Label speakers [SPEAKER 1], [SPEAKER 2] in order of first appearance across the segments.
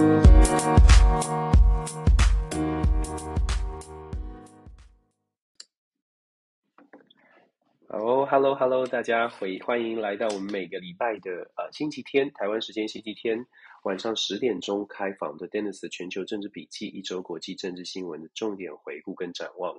[SPEAKER 1] 好，Hello，Hello，大家回欢迎来到我们每个礼拜的呃星期天，台湾时间星期天。晚上十点钟开房的 Dennis 全球政治笔记，一周国际政治新闻的重点回顾跟展望。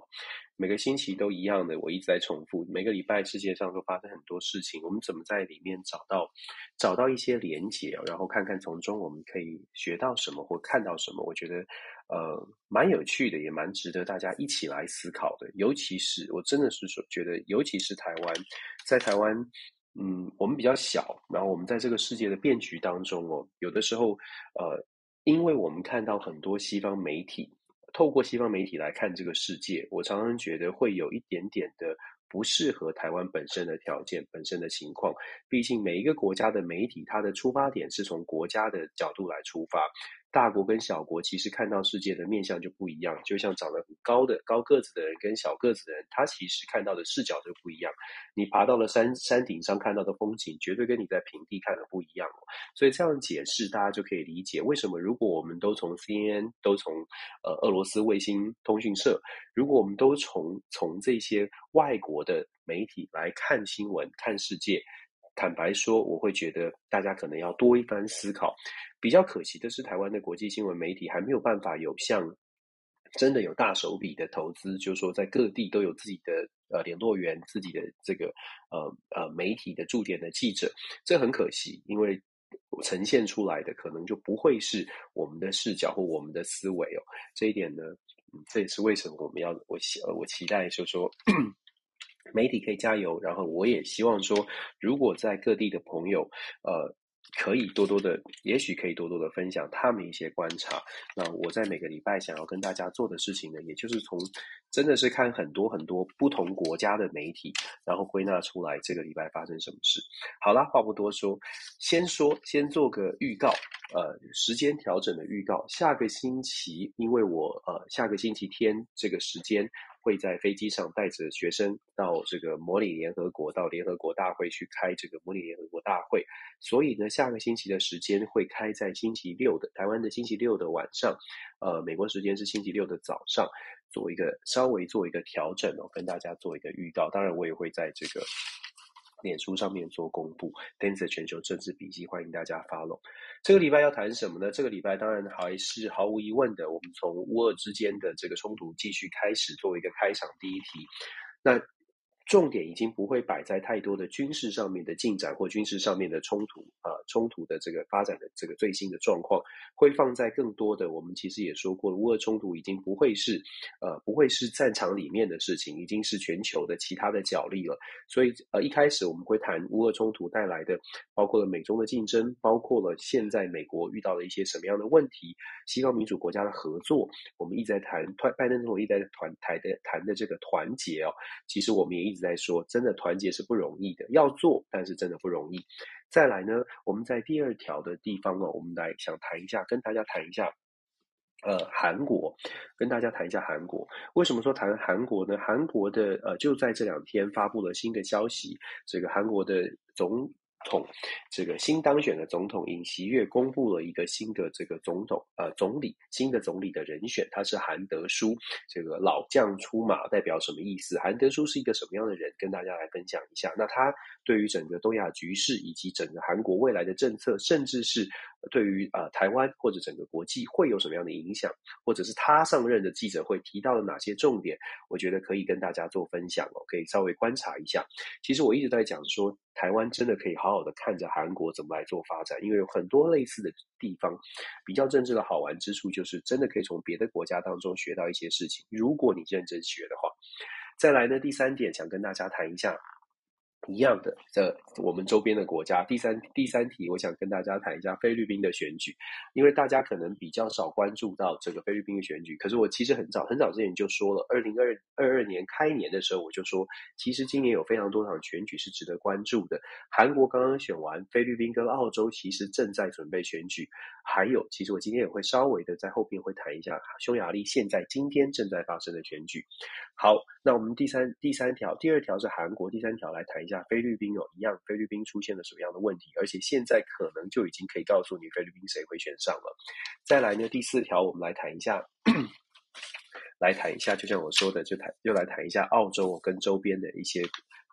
[SPEAKER 1] 每个星期都一样的，我一直在重复。每个礼拜世界上都发生很多事情，我们怎么在里面找到找到一些连结，然后看看从中我们可以学到什么或看到什么？我觉得呃蛮有趣的，也蛮值得大家一起来思考的。尤其是我真的是说觉得，尤其是台湾，在台湾。嗯，我们比较小，然后我们在这个世界的变局当中哦，有的时候，呃，因为我们看到很多西方媒体，透过西方媒体来看这个世界，我常常觉得会有一点点的不适合台湾本身的条件、本身的情况。毕竟每一个国家的媒体，它的出发点是从国家的角度来出发。大国跟小国其实看到世界的面相就不一样，就像长得很高的高个子的人跟小个子的人，他其实看到的视角就不一样。你爬到了山山顶上看到的风景，绝对跟你在平地看的不一样。所以这样解释，大家就可以理解为什么如果我们都从 CNN，都从呃俄罗斯卫星通讯社，如果我们都从从这些外国的媒体来看新闻、看世界。坦白说，我会觉得大家可能要多一番思考。比较可惜的是，台湾的国际新闻媒体还没有办法有像真的有大手笔的投资，就是说在各地都有自己的呃联络员、自己的这个呃呃媒体的驻点的记者，这很可惜，因为呈现出来的可能就不会是我们的视角或我们的思维哦。这一点呢，这也是为什么我们要我期我期待就是说。媒体可以加油，然后我也希望说，如果在各地的朋友，呃，可以多多的，也许可以多多的分享他们一些观察。那我在每个礼拜想要跟大家做的事情呢，也就是从真的是看很多很多不同国家的媒体，然后归纳出来这个礼拜发生什么事。好啦，话不多说，先说先做个预告，呃，时间调整的预告。下个星期，因为我呃下个星期天这个时间。会在飞机上带着学生到这个模拟联合国，到联合国大会去开这个模拟联合国大会。所以呢，下个星期的时间会开在星期六的台湾的星期六的晚上，呃，美国时间是星期六的早上，做一个稍微做一个调整哦，跟大家做一个预告。当然，我也会在这个。脸书上面做公布，Dance 全球政治笔记，欢迎大家 follow。这个礼拜要谈什么呢？这个礼拜当然还是毫无疑问的，我们从乌俄之间的这个冲突继续开始，作为一个开场第一题。那。重点已经不会摆在太多的军事上面的进展或军事上面的冲突啊，冲突的这个发展的这个最新的状况，会放在更多的。我们其实也说过了，乌俄冲突已经不会是呃不会是战场里面的事情，已经是全球的其他的角力了。所以呃一开始我们会谈乌俄冲突带来的，包括了美中的竞争，包括了现在美国遇到了一些什么样的问题，西方民主国家的合作，我们一直在谈，拜登总统一直在谈台的谈的这个团结哦，其实我们也一直。在说，真的团结是不容易的，要做，但是真的不容易。再来呢，我们在第二条的地方呢，我们来想谈一下，跟大家谈一下，呃，韩国，跟大家谈一下韩国。为什么说谈韩国呢？韩国的呃，就在这两天发布了新的消息，这个韩国的总。统这个新当选的总统尹锡悦公布了一个新的这个总统呃总理新的总理的人选，他是韩德书，这个老将出马代表什么意思？韩德书是一个什么样的人？跟大家来分享一下。那他对于整个东亚局势以及整个韩国未来的政策，甚至是对于呃台湾或者整个国际会有什么样的影响？或者是他上任的记者会提到了哪些重点？我觉得可以跟大家做分享哦，可以稍微观察一下。其实我一直在讲说。台湾真的可以好好的看着韩国怎么来做发展，因为有很多类似的地方，比较政治的好玩之处就是真的可以从别的国家当中学到一些事情。如果你认真学的话，再来呢，第三点想跟大家谈一下。一样的，这我们周边的国家。第三第三题，我想跟大家谈一下菲律宾的选举，因为大家可能比较少关注到这个菲律宾的选举。可是我其实很早很早之前就说了，二零二二年开年的时候我就说，其实今年有非常多场选举是值得关注的。韩国刚刚选完，菲律宾跟澳洲其实正在准备选举，还有，其实我今天也会稍微的在后边会谈一下匈牙利现在今天正在发生的选举。好，那我们第三第三条，第二条是韩国，第三条来谈一下。菲律宾哦，一样，菲律宾出现了什么样的问题？而且现在可能就已经可以告诉你菲律宾谁会选上了。再来呢，第四条，我们来谈一下。来谈一下，就像我说的，就谈又来谈一下澳洲跟周边的一些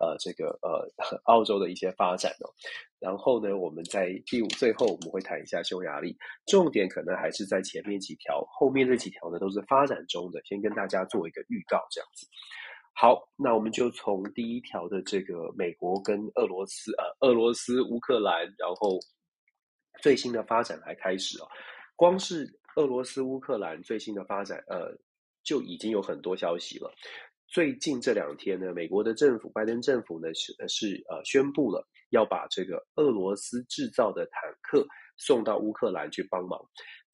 [SPEAKER 1] 呃，这个呃，澳洲的一些发展哦。然后呢，我们在第五最后我们会谈一下匈牙利，重点可能还是在前面几条，后面这几条呢都是发展中的，先跟大家做一个预告，这样子。好，那我们就从第一条的这个美国跟俄罗斯呃，俄罗斯乌克兰，然后最新的发展来开始哦。光是俄罗斯乌克兰最新的发展，呃。就已经有很多消息了。最近这两天呢，美国的政府，拜登政府呢是是呃宣布了要把这个俄罗斯制造的坦克送到乌克兰去帮忙。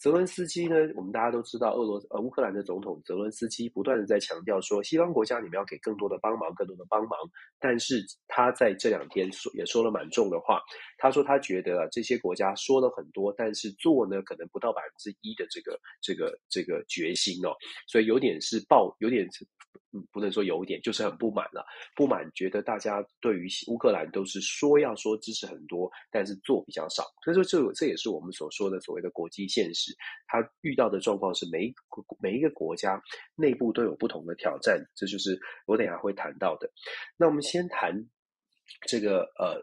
[SPEAKER 1] 泽伦斯基呢，我们大家都知道，俄罗呃乌克兰的总统泽伦斯基不断的在强调说，西方国家你们要给更多的帮忙，更多的帮忙。但是他在这两天说也说了蛮重的话，他说他觉得啊，这些国家说了很多，但是做呢可能不到百分之一的这个这个这个决心哦，所以有点是抱，有点是。不能说有一点，就是很不满了。不满，觉得大家对于乌克兰都是说要说支持很多，但是做比较少。所以说，这这也是我们所说的所谓的国际现实。他遇到的状况是每每一个国家内部都有不同的挑战，这就是我等下会谈到的。那我们先谈这个呃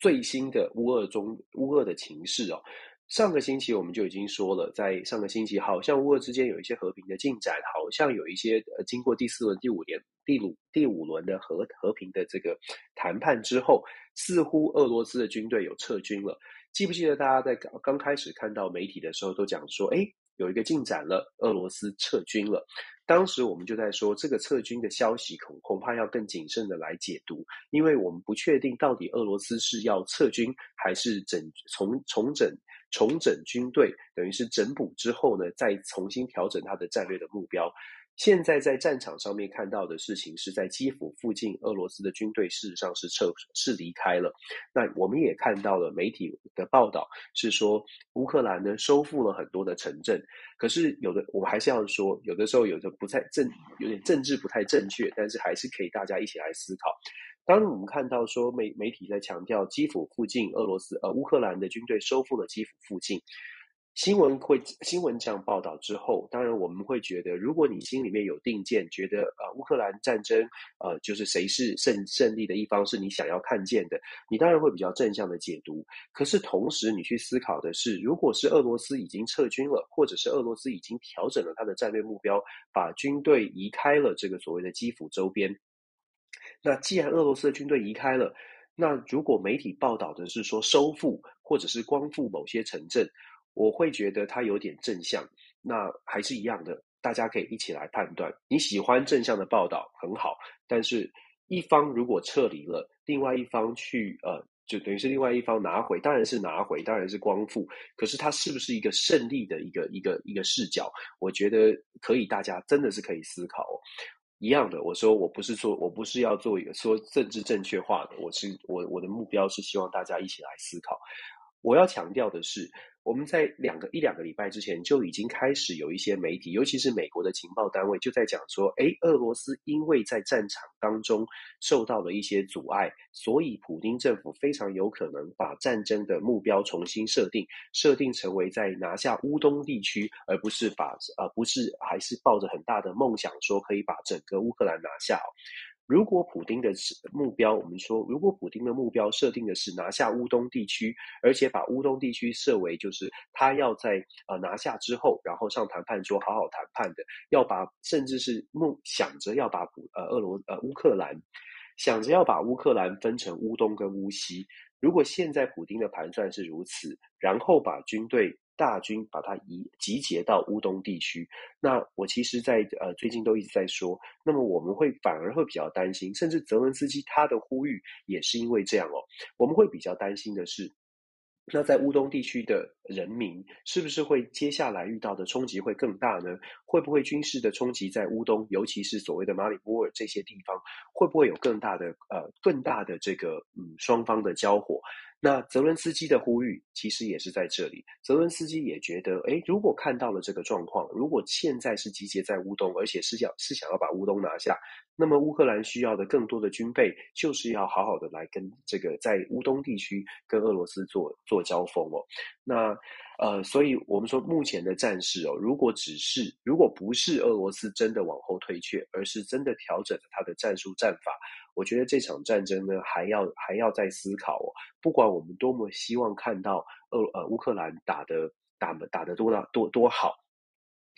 [SPEAKER 1] 最新的乌俄中乌俄的情势哦。上个星期我们就已经说了，在上个星期，好像乌俄之间有一些和平的进展，好像有一些呃，经过第四轮、第五轮、第五第五轮的和和平的这个谈判之后，似乎俄罗斯的军队有撤军了。记不记得大家在刚刚开始看到媒体的时候都讲说，哎，有一个进展了，俄罗斯撤军了。当时我们就在说，这个撤军的消息恐恐怕要更谨慎的来解读，因为我们不确定到底俄罗斯是要撤军还是整重重整。重整军队，等于是整补之后呢，再重新调整他的战略的目标。现在在战场上面看到的事情是在基辅附近，俄罗斯的军队事实上是撤是离开了。那我们也看到了媒体的报道是说，乌克兰呢收复了很多的城镇。可是有的我们还是要说，有的时候有的不太正，有点政治不太正确，但是还是可以大家一起来思考。当我们看到说媒媒体在强调基辅附近俄罗斯呃乌克兰的军队收复了基辅附近，新闻会新闻这样报道之后，当然我们会觉得，如果你心里面有定见，觉得呃乌克兰战争呃就是谁是胜胜利的一方是你想要看见的，你当然会比较正向的解读。可是同时你去思考的是，如果是俄罗斯已经撤军了，或者是俄罗斯已经调整了他的战略目标，把军队移开了这个所谓的基辅周边。那既然俄罗斯的军队移开了，那如果媒体报道的是说收复或者是光复某些城镇，我会觉得它有点正向。那还是一样的，大家可以一起来判断。你喜欢正向的报道很好，但是一方如果撤离了，另外一方去呃，就等于是另外一方拿回，当然是拿回，当然是光复。可是它是不是一个胜利的一个一个一个视角？我觉得可以，大家真的是可以思考。一样的，我说我不是说，我不是要做一个说政治正确化的，我是我我的目标是希望大家一起来思考。我要强调的是，我们在两个一两个礼拜之前就已经开始有一些媒体，尤其是美国的情报单位，就在讲说，诶，俄罗斯因为在战场当中受到了一些阻碍，所以普丁政府非常有可能把战争的目标重新设定，设定成为在拿下乌东地区，而不是把呃不是还是抱着很大的梦想说可以把整个乌克兰拿下。如果普丁的目标，我们说，如果普丁的目标设定的是拿下乌东地区，而且把乌东地区设为就是他要在呃拿下之后，然后上谈判桌好好谈判的，要把甚至是梦想着要把普呃俄罗呃乌克兰想着要把乌克兰分成乌东跟乌西。如果现在普丁的盘算是如此，然后把军队。大军把它移集结到乌东地区，那我其实在，呃最近都一直在说，那么我们会反而会比较担心，甚至泽伦斯基他的呼吁也是因为这样哦，我们会比较担心的是，那在乌东地区的人民是不是会接下来遇到的冲击会更大呢？会不会军事的冲击在乌东，尤其是所谓的马里波尔这些地方，会不会有更大的呃更大的这个嗯双方的交火？那泽伦斯基的呼吁其实也是在这里。泽伦斯基也觉得，诶，如果看到了这个状况，如果现在是集结在乌东，而且是想是想要把乌东拿下，那么乌克兰需要的更多的军备，就是要好好的来跟这个在乌东地区跟俄罗斯做做交锋哦。那呃，所以我们说目前的战事哦，如果只是如果不是俄罗斯真的往后退却，而是真的调整了他的战术战法。我觉得这场战争呢，还要还要再思考哦。不管我们多么希望看到俄呃乌克兰打得打打得多大多多好，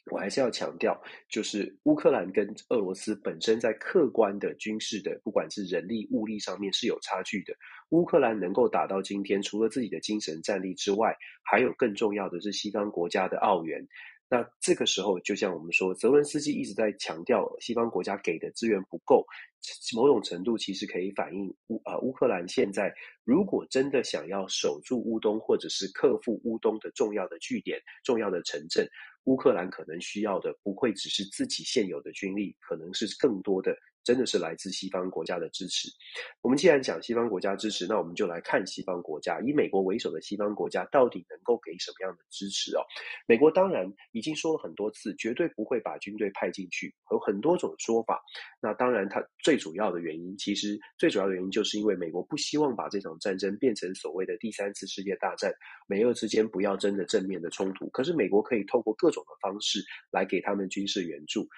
[SPEAKER 1] 我还是要强调，就是乌克兰跟俄罗斯本身在客观的军事的，不管是人力物力上面是有差距的。乌克兰能够打到今天，除了自己的精神战力之外，还有更重要的是西方国家的澳元。那这个时候，就像我们说，泽伦斯基一直在强调西方国家给的资源不够。某种程度其实可以反映乌呃乌克兰现在如果真的想要守住乌东，或者是克服乌东的重要的据点、重要的城镇，乌克兰可能需要的不会只是自己现有的军力，可能是更多的。真的是来自西方国家的支持。我们既然讲西方国家支持，那我们就来看西方国家，以美国为首的西方国家到底能够给什么样的支持哦？美国当然已经说了很多次，绝对不会把军队派进去，有很多种说法。那当然，它最主要的原因，其实最主要的原因就是因为美国不希望把这场战争变成所谓的第三次世界大战，美俄之间不要真的正面的冲突。可是美国可以透过各种的方式来给他们军事援助。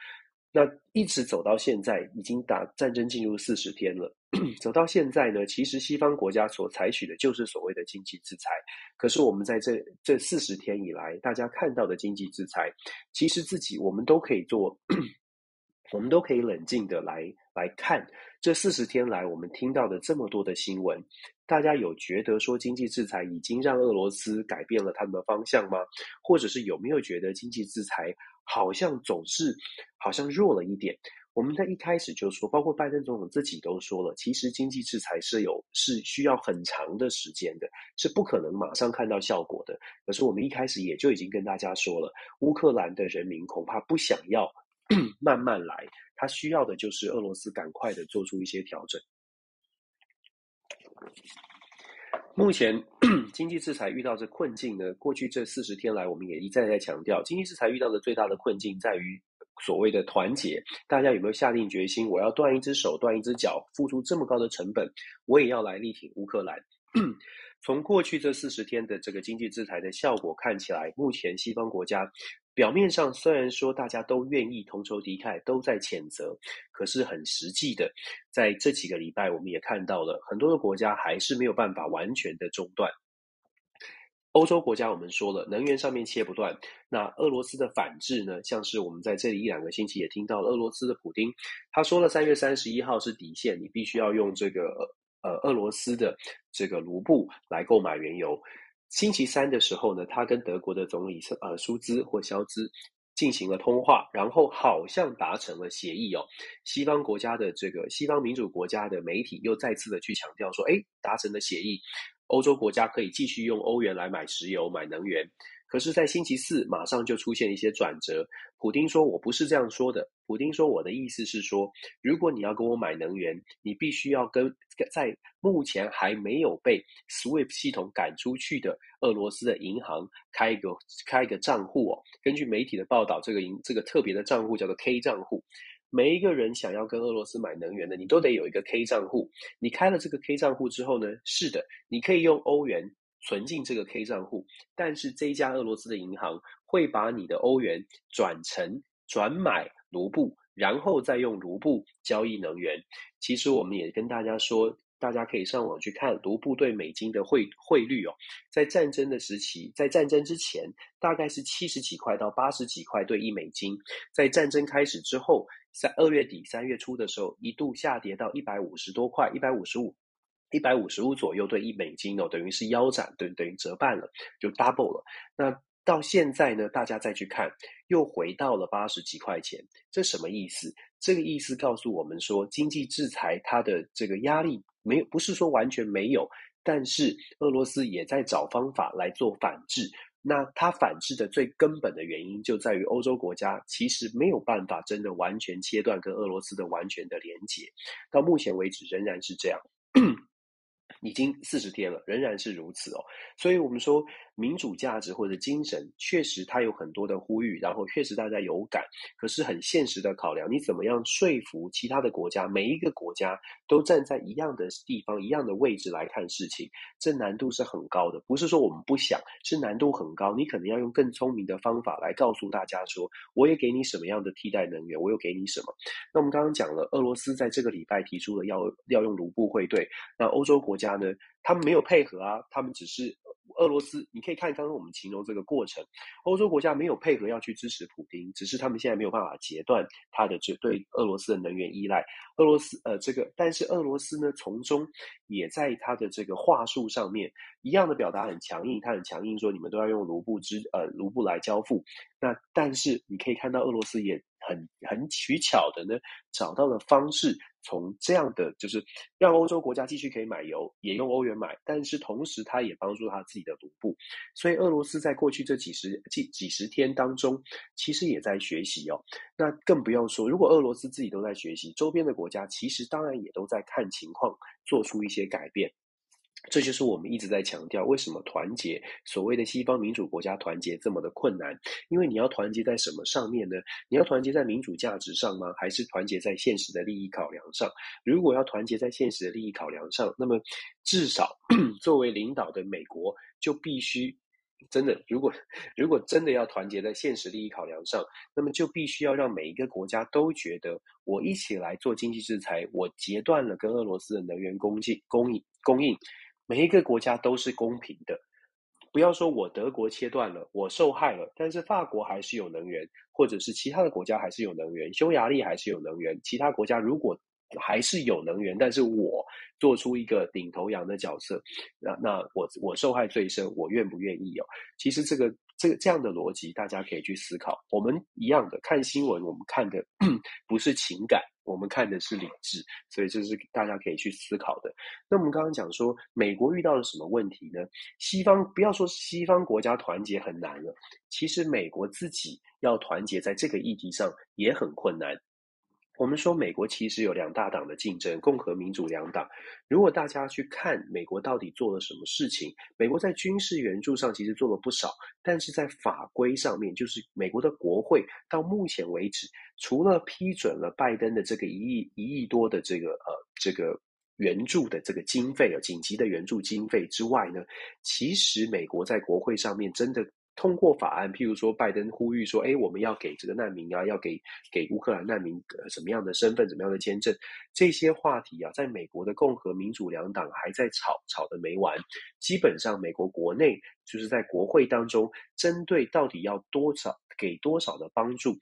[SPEAKER 1] 那一直走到现在，已经打战争进入四十天了。走到现在呢，其实西方国家所采取的就是所谓的经济制裁。可是我们在这这四十天以来，大家看到的经济制裁，其实自己我们都可以做，我们都可以冷静的来来看这四十天来我们听到的这么多的新闻，大家有觉得说经济制裁已经让俄罗斯改变了他们的方向吗？或者是有没有觉得经济制裁？好像总是好像弱了一点。我们在一开始就说，包括拜登总统自己都说了，其实经济制裁是有是需要很长的时间的，是不可能马上看到效果的。可是我们一开始也就已经跟大家说了，乌克兰的人民恐怕不想要 慢慢来，他需要的就是俄罗斯赶快的做出一些调整。目前 经济制裁遇到这困境呢，过去这四十天来，我们也一再在强调，经济制裁遇到的最大的困境在于所谓的团结。大家有没有下定决心，我要断一只手、断一只脚，付出这么高的成本，我也要来力挺乌克兰？从过去这四十天的这个经济制裁的效果看起来，目前西方国家。表面上虽然说大家都愿意同仇敌忾，都在谴责，可是很实际的，在这几个礼拜，我们也看到了很多的国家还是没有办法完全的中断。欧洲国家我们说了，能源上面切不断。那俄罗斯的反制呢？像是我们在这里一两个星期也听到了俄罗斯的普丁，他说了三月三十一号是底线，你必须要用这个呃俄罗斯的这个卢布来购买原油。星期三的时候呢，他跟德国的总理呃舒兹或肖兹进行了通话，然后好像达成了协议哦。西方国家的这个西方民主国家的媒体又再次的去强调说，哎，达成了协议，欧洲国家可以继续用欧元来买石油、买能源。可是，在星期四马上就出现一些转折。普丁说：“我不是这样说的。”普丁说：“我的意思是说，如果你要跟我买能源，你必须要跟在目前还没有被 SWIFT 系统赶出去的俄罗斯的银行开一个开一个账户哦。根据媒体的报道，这个银这个特别的账户叫做 K 账户。每一个人想要跟俄罗斯买能源的，你都得有一个 K 账户。你开了这个 K 账户之后呢，是的，你可以用欧元。”存进这个 K 账户，但是这家俄罗斯的银行会把你的欧元转成转买卢布，然后再用卢布交易能源。其实我们也跟大家说，大家可以上网去看卢布对美金的汇汇率哦。在战争的时期，在战争之前，大概是七十几块到八十几块兑一美金。在战争开始之后，在二月底三月初的时候，一度下跌到一百五十多块，一百五十五。一百五十五左右兑一美金哦，等于是腰斩，等等于折半了，就 double 了。那到现在呢，大家再去看，又回到了八十几块钱，这什么意思？这个意思告诉我们说，经济制裁它的这个压力没有，不是说完全没有，但是俄罗斯也在找方法来做反制。那它反制的最根本的原因，就在于欧洲国家其实没有办法真的完全切断跟俄罗斯的完全的连结，到目前为止仍然是这样。已经四十天了，仍然是如此哦。所以，我们说民主价值或者精神，确实它有很多的呼吁，然后确实大家有感。可是，很现实的考量，你怎么样说服其他的国家，每一个国家都站在一样的地方、一样的位置来看事情，这难度是很高的。不是说我们不想，是难度很高。你可能要用更聪明的方法来告诉大家说，我也给你什么样的替代能源，我又给你什么。那我们刚刚讲了，俄罗斯在这个礼拜提出了要要用卢布汇兑，那欧洲国家他呢？他们没有配合啊，他们只是俄罗斯。你可以看刚刚我们形容这个过程，欧洲国家没有配合要去支持普丁，只是他们现在没有办法截断他的这对俄罗斯的能源依赖。俄罗斯呃这个，但是俄罗斯呢，从中也在他的这个话术上面一样的表达很强硬，他很强硬说你们都要用卢布支呃卢布来交付。那但是你可以看到俄罗斯也很很取巧的呢，找到了方式。从这样的就是让欧洲国家继续可以买油，也用欧元买，但是同时它也帮助它自己的卢布，所以俄罗斯在过去这几十几几十天当中，其实也在学习哦。那更不用说，如果俄罗斯自己都在学习，周边的国家其实当然也都在看情况，做出一些改变。这就是我们一直在强调，为什么团结所谓的西方民主国家团结这么的困难？因为你要团结在什么上面呢？你要团结在民主价值上吗？还是团结在现实的利益考量上？如果要团结在现实的利益考量上，那么至少 作为领导的美国就必须真的，如果如果真的要团结在现实利益考量上，那么就必须要让每一个国家都觉得，我一起来做经济制裁，我截断了跟俄罗斯的能源供给供应供应。每一个国家都是公平的，不要说我德国切断了，我受害了，但是法国还是有能源，或者是其他的国家还是有能源，匈牙利还是有能源，其他国家如果还是有能源，但是我做出一个领头羊的角色，那那我我受害最深，我愿不愿意哦？其实这个这个这样的逻辑，大家可以去思考。我们一样的看新闻，我们看的 不是情感。我们看的是理智，所以这是大家可以去思考的。那我们刚刚讲说，美国遇到了什么问题呢？西方不要说西方国家团结很难了，其实美国自己要团结在这个议题上也很困难。我们说，美国其实有两大党的竞争，共和民主两党。如果大家去看美国到底做了什么事情，美国在军事援助上其实做了不少，但是在法规上面，就是美国的国会到目前为止，除了批准了拜登的这个一亿一亿多的这个呃这个援助的这个经费啊，紧急的援助经费之外呢，其实美国在国会上面真的。通过法案，譬如说，拜登呼吁说：“哎，我们要给这个难民啊，要给给乌克兰难民什么样的身份、什么样的签证？”这些话题啊，在美国的共和民主两党还在吵，吵的没完。基本上，美国国内就是在国会当中，针对到底要多少给多少的帮助。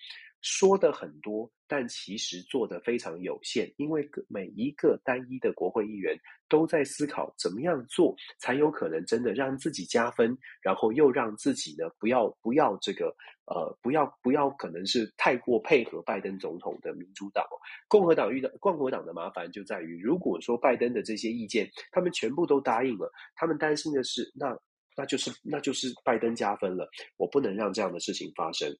[SPEAKER 1] 说的很多，但其实做的非常有限，因为每一个单一的国会议员都在思考怎么样做才有可能真的让自己加分，然后又让自己呢不要不要这个呃不要不要可能是太过配合拜登总统的民主党，共和党遇到共和党的麻烦就在于，如果说拜登的这些意见他们全部都答应了，他们担心的是那那就是那就是拜登加分了，我不能让这样的事情发生。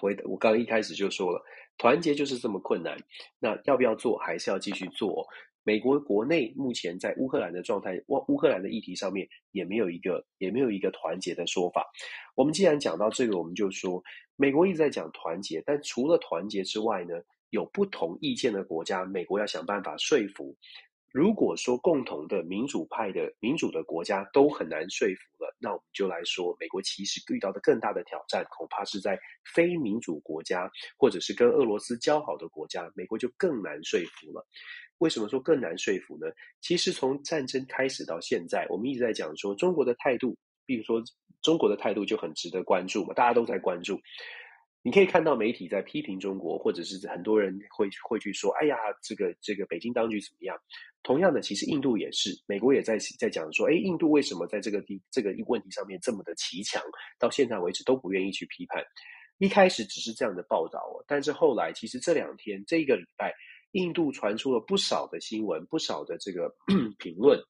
[SPEAKER 1] 我我刚刚一开始就说了，团结就是这么困难。那要不要做，还是要继续做？美国国内目前在乌克兰的状态，乌乌克兰的议题上面也没有一个也没有一个团结的说法。我们既然讲到这个，我们就说，美国一直在讲团结，但除了团结之外呢，有不同意见的国家，美国要想办法说服。如果说共同的民主派的民主的国家都很难说服了，那我们就来说，美国其实遇到的更大的挑战，恐怕是在非民主国家，或者是跟俄罗斯交好的国家，美国就更难说服了。为什么说更难说服呢？其实从战争开始到现在，我们一直在讲说中国的态度，比如说中国的态度就很值得关注嘛，大家都在关注。你可以看到媒体在批评中国，或者是很多人会会去说：“哎呀，这个这个北京当局怎么样？”同样的，其实印度也是，美国也在在讲说：“哎，印度为什么在这个地这个问题上面这么的奇强？到现在为止都不愿意去批判。”一开始只是这样的报道哦，但是后来其实这两天这个礼拜，印度传出了不少的新闻，不少的这个 评论，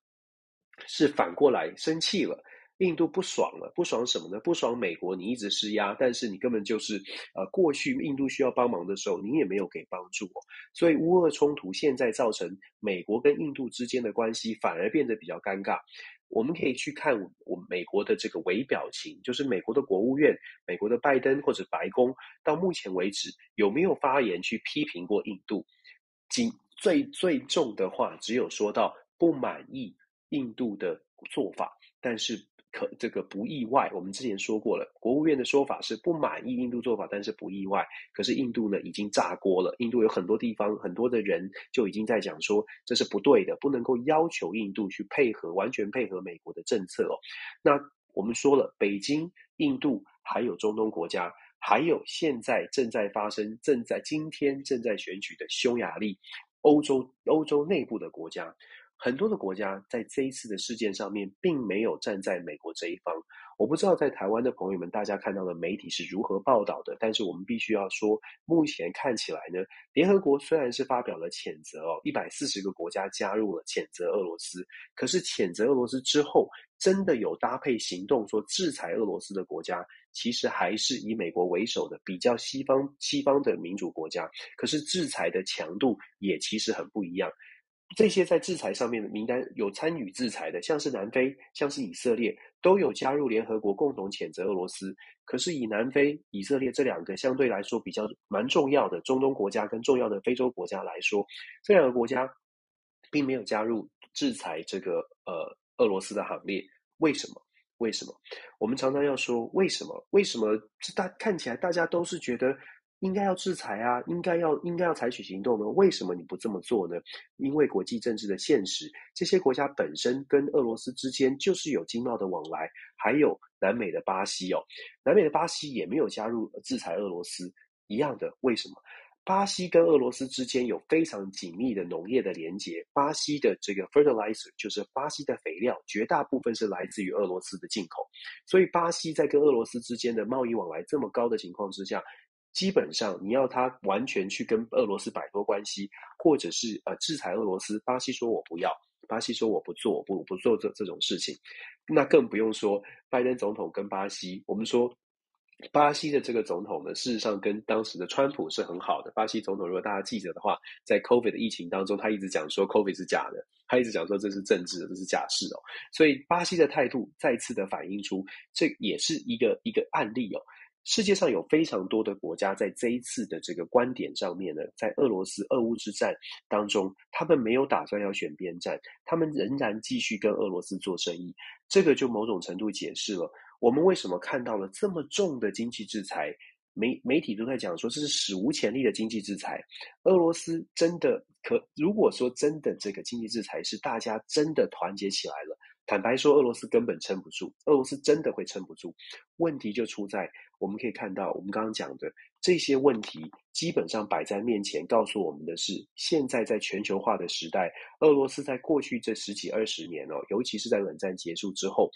[SPEAKER 1] 是反过来生气了。印度不爽了，不爽什么呢？不爽美国，你一直施压，但是你根本就是，呃，过去印度需要帮忙的时候，你也没有给帮助。所以乌俄冲突现在造成美国跟印度之间的关系反而变得比较尴尬。我们可以去看我美国的这个微表情，就是美国的国务院、美国的拜登或者白宫，到目前为止有没有发言去批评过印度？仅最最重的话，只有说到不满意印度的做法，但是。可这个不意外，我们之前说过了，国务院的说法是不满意印度做法，但是不意外。可是印度呢，已经炸锅了。印度有很多地方，很多的人就已经在讲说，这是不对的，不能够要求印度去配合，完全配合美国的政策哦。那我们说了，北京、印度，还有中东国家，还有现在正在发生、正在今天正在选举的匈牙利，欧洲欧洲内部的国家。很多的国家在这一次的事件上面，并没有站在美国这一方。我不知道在台湾的朋友们，大家看到的媒体是如何报道的。但是我们必须要说，目前看起来呢，联合国虽然是发表了谴责哦，一百四十个国家加入了谴责俄罗斯，可是谴责俄罗斯之后，真的有搭配行动说制裁俄罗斯的国家，其实还是以美国为首的比较西方西方的民主国家。可是制裁的强度也其实很不一样。这些在制裁上面的名单有参与制裁的，像是南非、像是以色列，都有加入联合国共同谴责俄罗斯。可是以南非、以色列这两个相对来说比较蛮重要的中东国家跟重要的非洲国家来说，这两个国家并没有加入制裁这个呃俄罗斯的行列。为什么？为什么？我们常常要说为什么？为什么？大看起来大家都是觉得。应该要制裁啊，应该要应该要采取行动呢？为什么你不这么做呢？因为国际政治的现实，这些国家本身跟俄罗斯之间就是有经贸的往来，还有南美的巴西哦，南美的巴西也没有加入制裁俄罗斯，一样的，为什么？巴西跟俄罗斯之间有非常紧密的农业的连接，巴西的这个 fertilizer 就是巴西的肥料，绝大部分是来自于俄罗斯的进口，所以巴西在跟俄罗斯之间的贸易往来这么高的情况之下。基本上，你要他完全去跟俄罗斯摆脱关系，或者是呃制裁俄罗斯，巴西说我不要，巴西说我不做，不不做这这种事情，那更不用说拜登总统跟巴西。我们说巴西的这个总统呢，事实上跟当时的川普是很好的。巴西总统如果大家记得的话，在 COVID 的疫情当中，他一直讲说 COVID 是假的，他一直讲说这是政治，这是假事哦。所以巴西的态度再次的反映出，这也是一个一个案例哦。世界上有非常多的国家在这一次的这个观点上面呢，在俄罗斯俄乌之战当中，他们没有打算要选边站，他们仍然继续跟俄罗斯做生意。这个就某种程度解释了我们为什么看到了这么重的经济制裁，媒媒体都在讲说这是史无前例的经济制裁。俄罗斯真的可，如果说真的这个经济制裁是大家真的团结起来了。坦白说，俄罗斯根本撑不住，俄罗斯真的会撑不住。问题就出在，我们可以看到，我们刚刚讲的这些问题，基本上摆在面前，告诉我们的是，现在在全球化的时代，俄罗斯在过去这十几二十年哦，尤其是在冷战结束之后，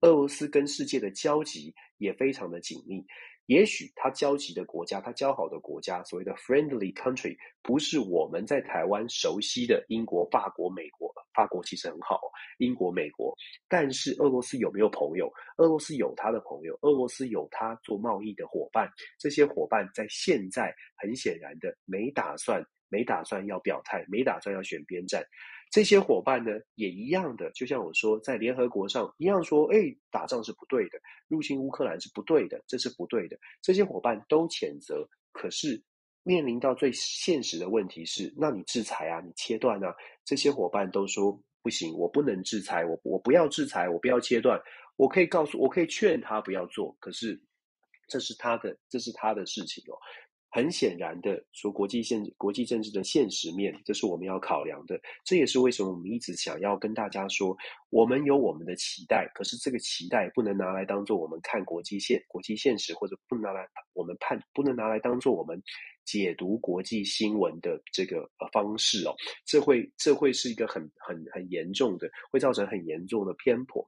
[SPEAKER 1] 俄罗斯跟世界的交集也非常的紧密。也许他交集的国家，他交好的国家，所谓的 friendly country，不是我们在台湾熟悉的英国、法国、美国。法国其实很好，英国、美国，但是俄罗斯有没有朋友？俄罗斯有他的朋友，俄罗斯有他做贸易的伙伴。这些伙伴在现在很显然的没打算，没打算要表态，没打算要选边站。这些伙伴呢，也一样的，就像我说，在联合国上一样说，哎，打仗是不对的，入侵乌克兰是不对的，这是不对的。这些伙伴都谴责，可是面临到最现实的问题是，那你制裁啊，你切断啊，这些伙伴都说不行，我不能制裁，我我不要制裁，我不要切断，我可以告诉，我可以劝他不要做，可是这是他的，这是他的事情哦。很显然的说，国际现国际政治的现实面，这是我们要考量的。这也是为什么我们一直想要跟大家说，我们有我们的期待，可是这个期待不能拿来当做我们看国际现国际现实，或者不能拿来我们判，不能拿来当做我们解读国际新闻的这个方式哦。这会这会是一个很很很严重的，会造成很严重的偏颇。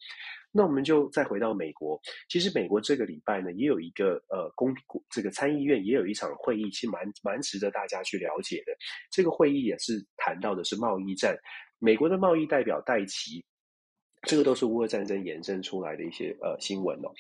[SPEAKER 1] 那我们就再回到美国，其实美国这个礼拜呢，也有一个呃公这个参议院也有一场会议，其实蛮蛮值得大家去了解的。这个会议也是谈到的是贸易战，美国的贸易代表戴琪这个都是乌俄战争延伸出来的一些呃新闻哦。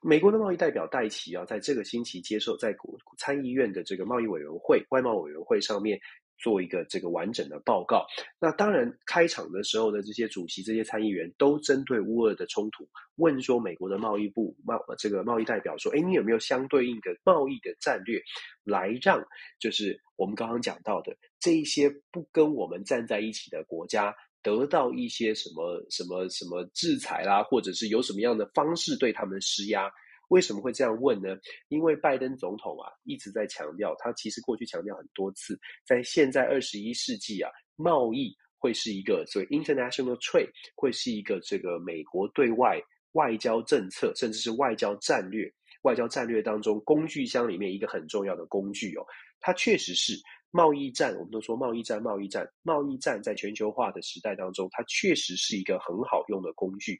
[SPEAKER 1] 美国的贸易代表戴奇啊，在这个星期接受在国参议院的这个贸易委员会外贸委员会上面做一个这个完整的报告。那当然，开场的时候的这些主席、这些参议员都针对乌俄的冲突，问说美国的贸易部贸这个贸易代表说：“哎，你有没有相对应的贸易的战略，来让就是我们刚刚讲到的这一些不跟我们站在一起的国家？”得到一些什么什么什么制裁啦，或者是有什么样的方式对他们施压？为什么会这样问呢？因为拜登总统啊一直在强调，他其实过去强调很多次，在现在二十一世纪啊，贸易会是一个所谓 international trade，会是一个这个美国对外外交政策，甚至是外交战略、外交战略当中工具箱里面一个很重要的工具哦，它确实是。贸易战，我们都说贸易战，贸易战，贸易战，在全球化的时代当中，它确实是一个很好用的工具。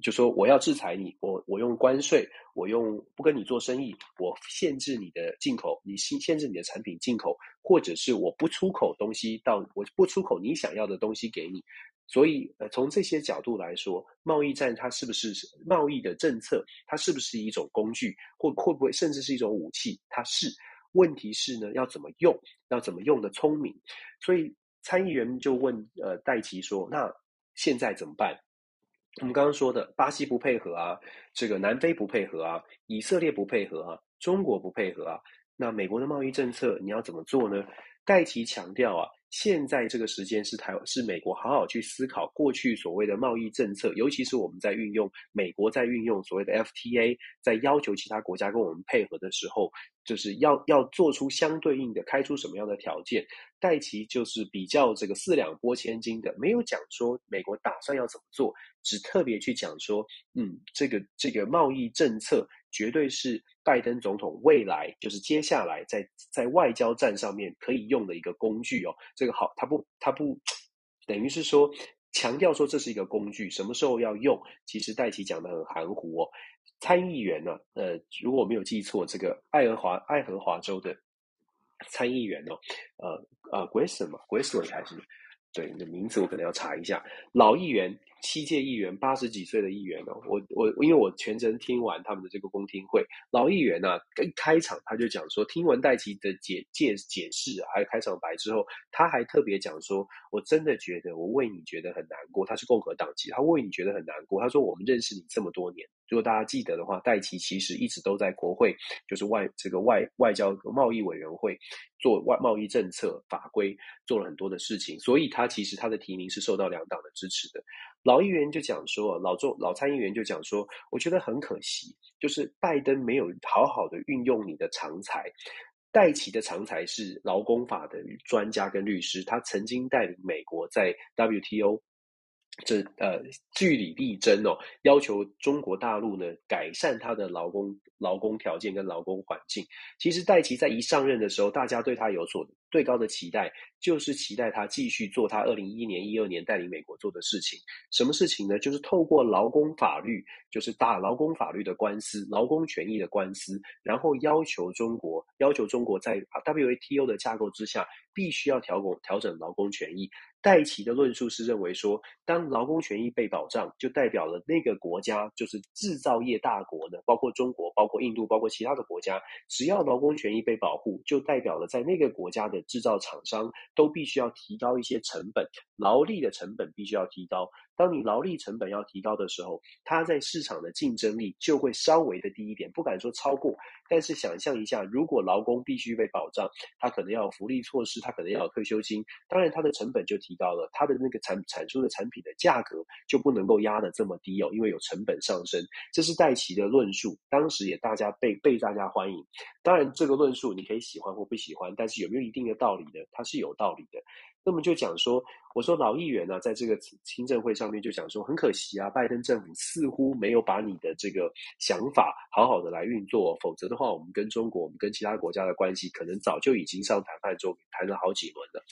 [SPEAKER 1] 就说我要制裁你，我我用关税，我用不跟你做生意，我限制你的进口，你限限制你的产品进口，或者是我不出口东西到，我不出口你想要的东西给你。所以，呃，从这些角度来说，贸易战它是不是贸易的政策？它是不是一种工具，或会不会甚至是一种武器？它是。问题是呢，要怎么用？要怎么用的聪明？所以参议员就问呃戴奇说：“那现在怎么办？”我们刚刚说的，巴西不配合啊，这个南非不配合啊，以色列不配合啊，中国不配合啊，那美国的贸易政策你要怎么做呢？戴奇强调啊。现在这个时间是台，是美国好好去思考过去所谓的贸易政策，尤其是我们在运用美国在运用所谓的 FTA，在要求其他国家跟我们配合的时候，就是要要做出相对应的，开出什么样的条件。戴琪就是比较这个四两拨千斤的，没有讲说美国打算要怎么做，只特别去讲说，嗯，这个这个贸易政策。绝对是拜登总统未来就是接下来在在外交战上面可以用的一个工具哦。这个好，他不他不等于是说强调说这是一个工具，什么时候要用？其实戴琪讲的很含糊哦。参议员呢，呃，如果我没有记错，这个爱荷华爱荷华州的参议员哦，呃呃，Grayson 嘛，Grayson 还是对你的名字我可能要查一下，老议员。七届议员，八十几岁的议员哦，我我因为我全程听完他们的这个公听会，老议员呢、啊，一开场他就讲说，听完戴琪的解解解释，还有开场白之后，他还特别讲说，我真的觉得我为你觉得很难过，他是共和党籍，他为你觉得很难过，他说我们认识你这么多年，如果大家记得的话，戴琪其实一直都在国会，就是外这个外外交贸易委员会做外贸易政策法规做了很多的事情，所以他其实他的提名是受到两党的支持的。老议员就讲说，老众老参议员就讲说，我觉得很可惜，就是拜登没有好好的运用你的长才。戴琪的长才是劳工法的专家跟律师，他曾经带领美国在 WTO 这呃据理力争哦，要求中国大陆呢改善他的劳工劳工条件跟劳工环境。其实戴琪在一上任的时候，大家对他有所最高的期待就是期待他继续做他二零一一年、一二年带领美国做的事情。什么事情呢？就是透过劳工法律，就是打劳工法律的官司、劳工权益的官司，然后要求中国，要求中国在 WTO 的架构之下，必须要调整调整劳工权益。戴琪的论述是认为说，当劳工权益被保障，就代表了那个国家就是制造业大国呢，包括中国、包括印度、包括其他的国家，只要劳工权益被保护，就代表了在那个国家的。制造厂商都必须要提高一些成本，劳力的成本必须要提高。当你劳力成本要提高的时候，它在市场的竞争力就会稍微的低一点，不敢说超过。但是想象一下，如果劳工必须被保障，他可能要有福利措施，他可能要有退休金，当然他的成本就提高了，他的那个产产出的产品的价格就不能够压得这么低哦，因为有成本上升。这是戴琪的论述，当时也大家被被大家欢迎。当然这个论述你可以喜欢或不喜欢，但是有没有一定的道理呢？它是有道理的。那么就讲说，我说老议员呢、在这个听证会上面就讲说，很可惜啊，拜登政府似乎没有把你的这个想法好好的来运作，否则的话，我们跟中国，我们跟其他国家的关系，可能早就已经上谈判桌谈了好几轮了。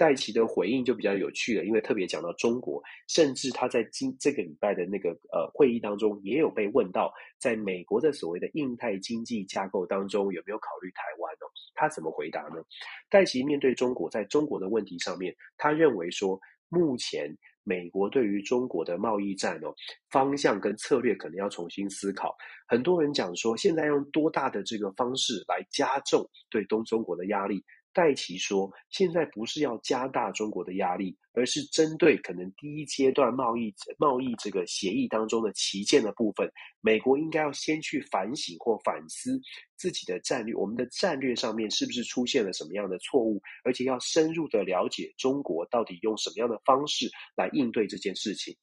[SPEAKER 1] 戴琪的回应就比较有趣了，因为特别讲到中国，甚至他在今这个礼拜的那个呃会议当中，也有被问到，在美国的所谓的印太经济架构当中，有没有考虑台湾哦？他怎么回答呢？戴琪面对中国，在中国的问题上面，他认为说，目前美国对于中国的贸易战哦，方向跟策略可能要重新思考。很多人讲说，现在用多大的这个方式来加重对东中国的压力？戴琪说：“现在不是要加大中国的压力，而是针对可能第一阶段贸易贸易这个协议当中的旗舰的部分，美国应该要先去反省或反思自己的战略，我们的战略上面是不是出现了什么样的错误，而且要深入的了解中国到底用什么样的方式来应对这件事情。”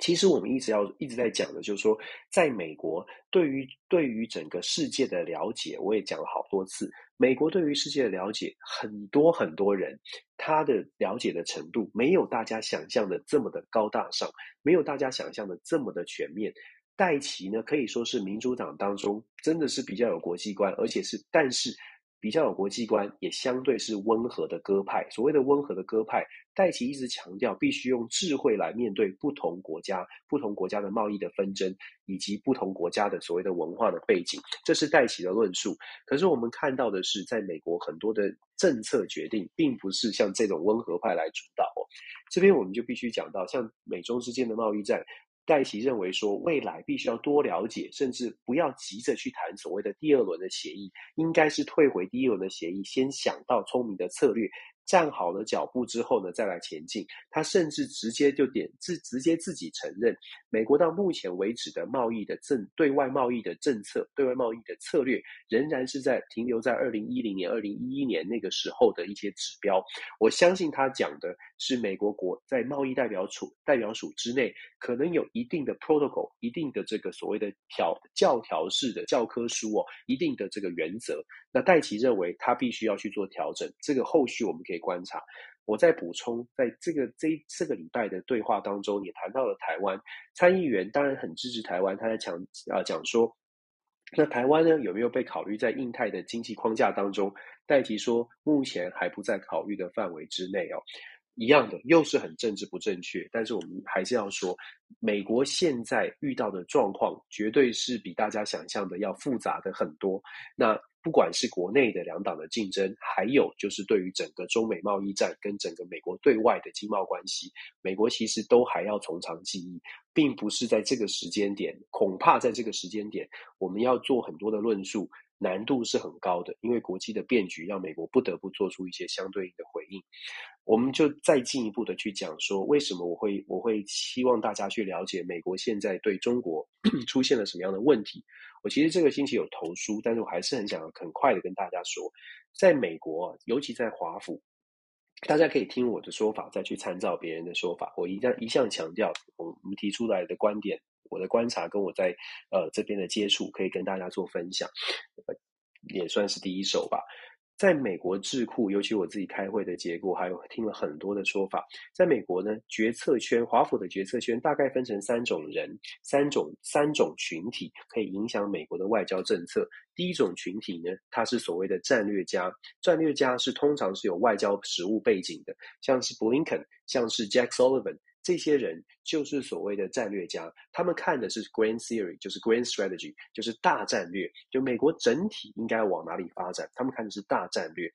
[SPEAKER 1] 其实我们一直要一直在讲的，就是说，在美国对于对于整个世界的了解，我也讲了好多次。美国对于世界的了解，很多很多人他的了解的程度，没有大家想象的这么的高大上，没有大家想象的这么的全面。戴琪呢，可以说是民主党当中真的是比较有国际观，而且是但是。比较有国际观，也相对是温和的鸽派。所谓的温和的鸽派，戴琪一直强调，必须用智慧来面对不同国家、不同国家的贸易的纷争，以及不同国家的所谓的文化的背景。这是戴琪的论述。可是我们看到的是，在美国很多的政策决定，并不是像这种温和派来主导哦。这边我们就必须讲到，像美中之间的贸易战。戴奇认为说，未来必须要多了解，甚至不要急着去谈所谓的第二轮的协议，应该是退回第一轮的协议，先想到聪明的策略。站好了脚步之后呢，再来前进。他甚至直接就点自直接自己承认，美国到目前为止的贸易的政对外贸易的政策、对外贸易的策略，仍然是在停留在二零一零年、二零一一年那个时候的一些指标。我相信他讲的是美国国在贸易代表处代表署之内，可能有一定的 protocol、一定的这个所谓的条教条式的教科书哦，一定的这个原则。那戴琪认为他必须要去做调整，这个后续我们可以观察。我再补充，在这个这这个礼拜的对话当中，也谈到了台湾参议员，当然很支持台湾。他在讲啊讲说，那台湾呢有没有被考虑在印太的经济框架当中？戴琪说，目前还不在考虑的范围之内哦。一样的，又是很政治不正确，但是我们还是要说，美国现在遇到的状况，绝对是比大家想象的要复杂的很多。那不管是国内的两党的竞争，还有就是对于整个中美贸易战跟整个美国对外的经贸关系，美国其实都还要从长计议，并不是在这个时间点，恐怕在这个时间点，我们要做很多的论述，难度是很高的，因为国际的变局让美国不得不做出一些相对应的回应。我们就再进一步的去讲说，为什么我会我会希望大家去了解美国现在对中国 出现了什么样的问题。我其实这个星期有投书，但是我还是很想很快的跟大家说，在美国，尤其在华府，大家可以听我的说法，再去参照别人的说法。我一向一向强调，我们提出来的观点，我的观察跟我在呃这边的接触，可以跟大家做分享，也算是第一手吧。在美国智库，尤其我自己开会的结果，还有听了很多的说法。在美国呢，决策圈，华府的决策圈大概分成三种人，三种三种群体可以影响美国的外交政策。第一种群体呢，他是所谓的战略家，战略家是通常是有外交实务背景的，像是布林肯，像是 Jack Sullivan。这些人就是所谓的战略家，他们看的是 grand theory，就是 grand strategy，就是大战略，就美国整体应该往哪里发展，他们看的是大战略。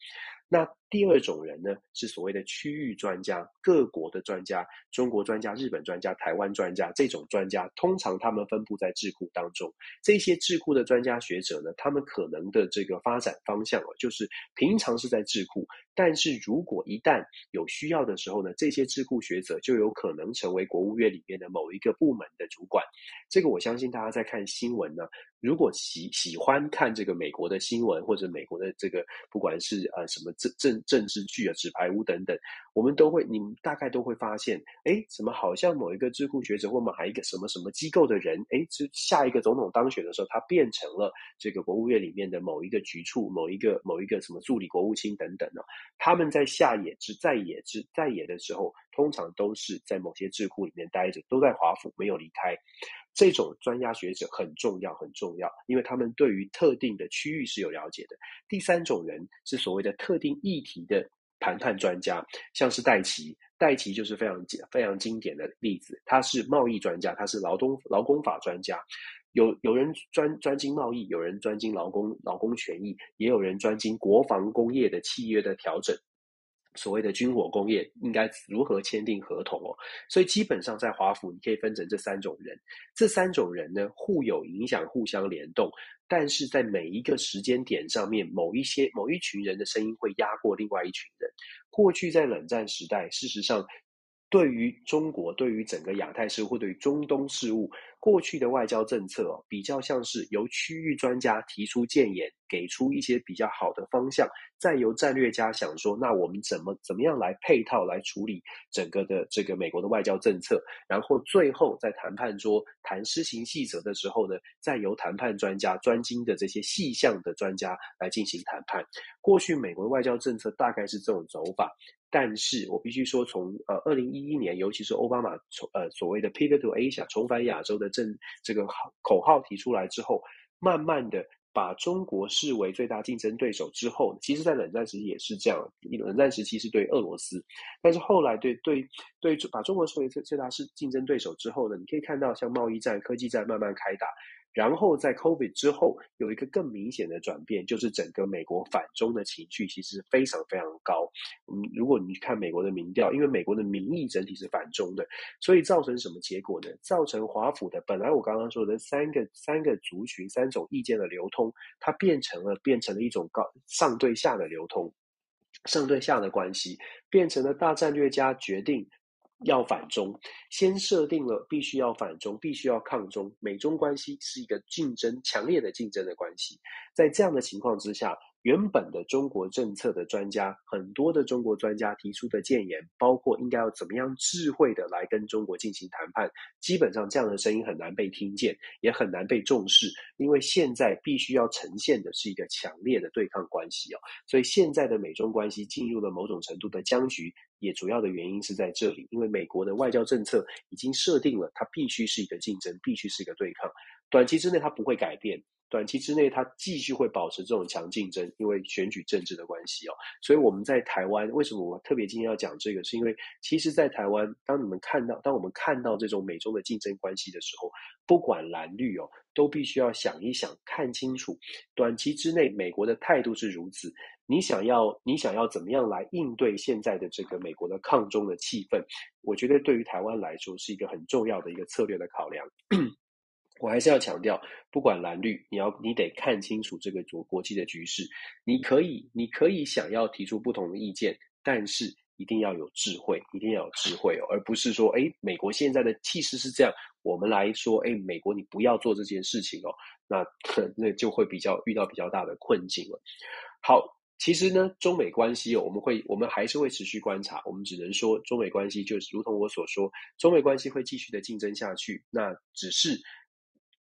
[SPEAKER 1] 那第二种人呢，是所谓的区域专家，各国的专家，中国专家、日本专家、台湾专家，这种专家通常他们分布在智库当中。这些智库的专家学者呢，他们可能的这个发展方向啊，就是平常是在智库，但是如果一旦有需要的时候呢，这些智库学者就有可能成为国务院里面的某一个部门的主管。这个我相信大家在看新闻呢。如果喜喜欢看这个美国的新闻，或者美国的这个不管是呃什么政政政治剧啊、纸牌屋等等，我们都会，你们大概都会发现，哎，怎么好像某一个智库学者或某一个什么什么机构的人，哎，就下一个总统当选的时候，他变成了这个国务院里面的某一个局处、某一个某一个什么助理国务卿等等呢？他们在下野之在野之在野的时候，通常都是在某些智库里面待着，都在华府，没有离开。这种专家学者很重要，很重要，因为他们对于特定的区域是有了解的。第三种人是所谓的特定议题的谈判专家，像是戴奇，戴奇就是非常经非常经典的例子。他是贸易专家，他是劳动劳工法专家。有有人专专精贸易，有人专精劳工劳工权益，也有人专精国防工业的契约的调整。所谓的军火工业应该如何签订合同哦。所以基本上在华府，你可以分成这三种人，这三种人呢互有影响，互相联动，但是在每一个时间点上面，某一些某一群人的声音会压过另外一群人。过去在冷战时代，事实上。对于中国，对于整个亚太事务，或对于中东事务，过去的外交政策哦，比较像是由区域专家提出建言，给出一些比较好的方向，再由战略家想说，那我们怎么怎么样来配套来处理整个的这个美国的外交政策，然后最后在谈判桌谈施行细则的时候呢，再由谈判专家专精的这些细项的专家来进行谈判。过去美国的外交政策大概是这种走法。但是我必须说从，从呃二零一一年，尤其是奥巴马从呃所谓的 “Pivot to Asia” 重返亚洲的政这个口号提出来之后，慢慢的把中国视为最大竞争对手之后，其实，在冷战时期也是这样，冷战时期是对俄罗斯，但是后来对对对把中国视为最最大是竞争对手之后呢，你可以看到像贸易战、科技战慢慢开打。然后在 COVID 之后，有一个更明显的转变，就是整个美国反中的情绪其实非常非常高。嗯，如果你去看美国的民调，因为美国的民意整体是反中的，所以造成什么结果呢？造成华府的本来我刚刚说的三个三个族群、三种意见的流通，它变成了变成了一种高上对下的流通，上对下的关系，变成了大战略家决定。要反中，先设定了必须要反中，必须要抗中，美中关系是一个竞争，强烈的竞争的关系。在这样的情况之下，原本的中国政策的专家，很多的中国专家提出的建言，包括应该要怎么样智慧的来跟中国进行谈判，基本上这样的声音很难被听见，也很难被重视，因为现在必须要呈现的是一个强烈的对抗关系哦，所以现在的美中关系进入了某种程度的僵局，也主要的原因是在这里，因为美国的外交政策已经设定了，它必须是一个竞争，必须是一个对抗，短期之内它不会改变。短期之内，它继续会保持这种强竞争，因为选举政治的关系哦。所以我们在台湾，为什么我特别今天要讲这个？是因为其实，在台湾，当你们看到，当我们看到这种美中的竞争关系的时候，不管蓝绿哦，都必须要想一想，看清楚。短期之内，美国的态度是如此，你想要，你想要怎么样来应对现在的这个美国的抗中的气氛？我觉得对于台湾来说，是一个很重要的一个策略的考量。我还是要强调，不管蓝绿，你要你得看清楚这个国国际的局势。你可以，你可以想要提出不同的意见，但是一定要有智慧，一定要有智慧哦，而不是说，哎，美国现在的气势是这样，我们来说，哎，美国你不要做这件事情哦，那那就会比较遇到比较大的困境了。好，其实呢，中美关系哦，我们会，我们还是会持续观察。我们只能说，中美关系就是如同我所说，中美关系会继续的竞争下去。那只是。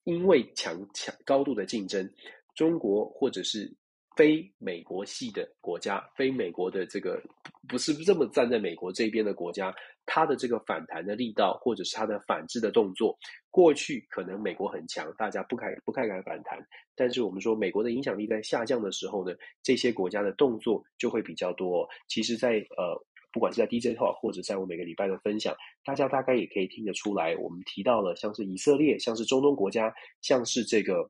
[SPEAKER 1] 因为强强高度的竞争，中国或者是非美国系的国家，非美国的这个不是这么站在美国这边的国家，它的这个反弹的力道，或者是它的反制的动作，过去可能美国很强，大家不敢不太敢反弹。但是我们说美国的影响力在下降的时候呢，这些国家的动作就会比较多。其实，在呃。不管是在 DJ Talk 或者在我每个礼拜的分享，大家大概也可以听得出来，我们提到了像是以色列，像是中东国家，像是这个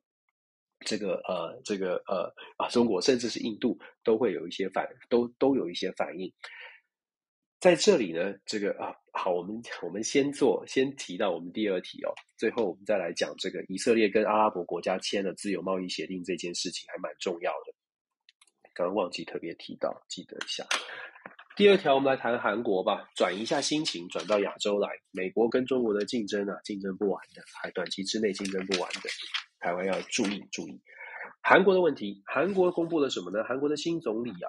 [SPEAKER 1] 这个呃这个呃啊中国，甚至是印度，都会有一些反，都都有一些反应。在这里呢，这个啊好，我们我们先做，先提到我们第二题哦，最后我们再来讲这个以色列跟阿拉伯国家签了自由贸易协定这件事情，还蛮重要的。刚刚忘记特别提到，记得一下。第二条，我们来谈韩国吧，转一下心情，转到亚洲来。美国跟中国的竞争啊，竞争不完的，还短期之内竞争不完的，台湾要注意注意。韩国的问题，韩国公布了什么呢？韩国的新总理啊，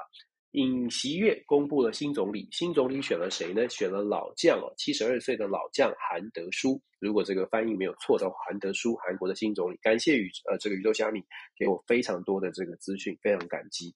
[SPEAKER 1] 尹锡悦公布了新总理，新总理选了谁呢？选了老将哦，七十二岁的老将韩德书。如果这个翻译没有错的话，韩德书，韩国的新总理。感谢宇呃这个宇宙虾米给我非常多的这个资讯，非常感激。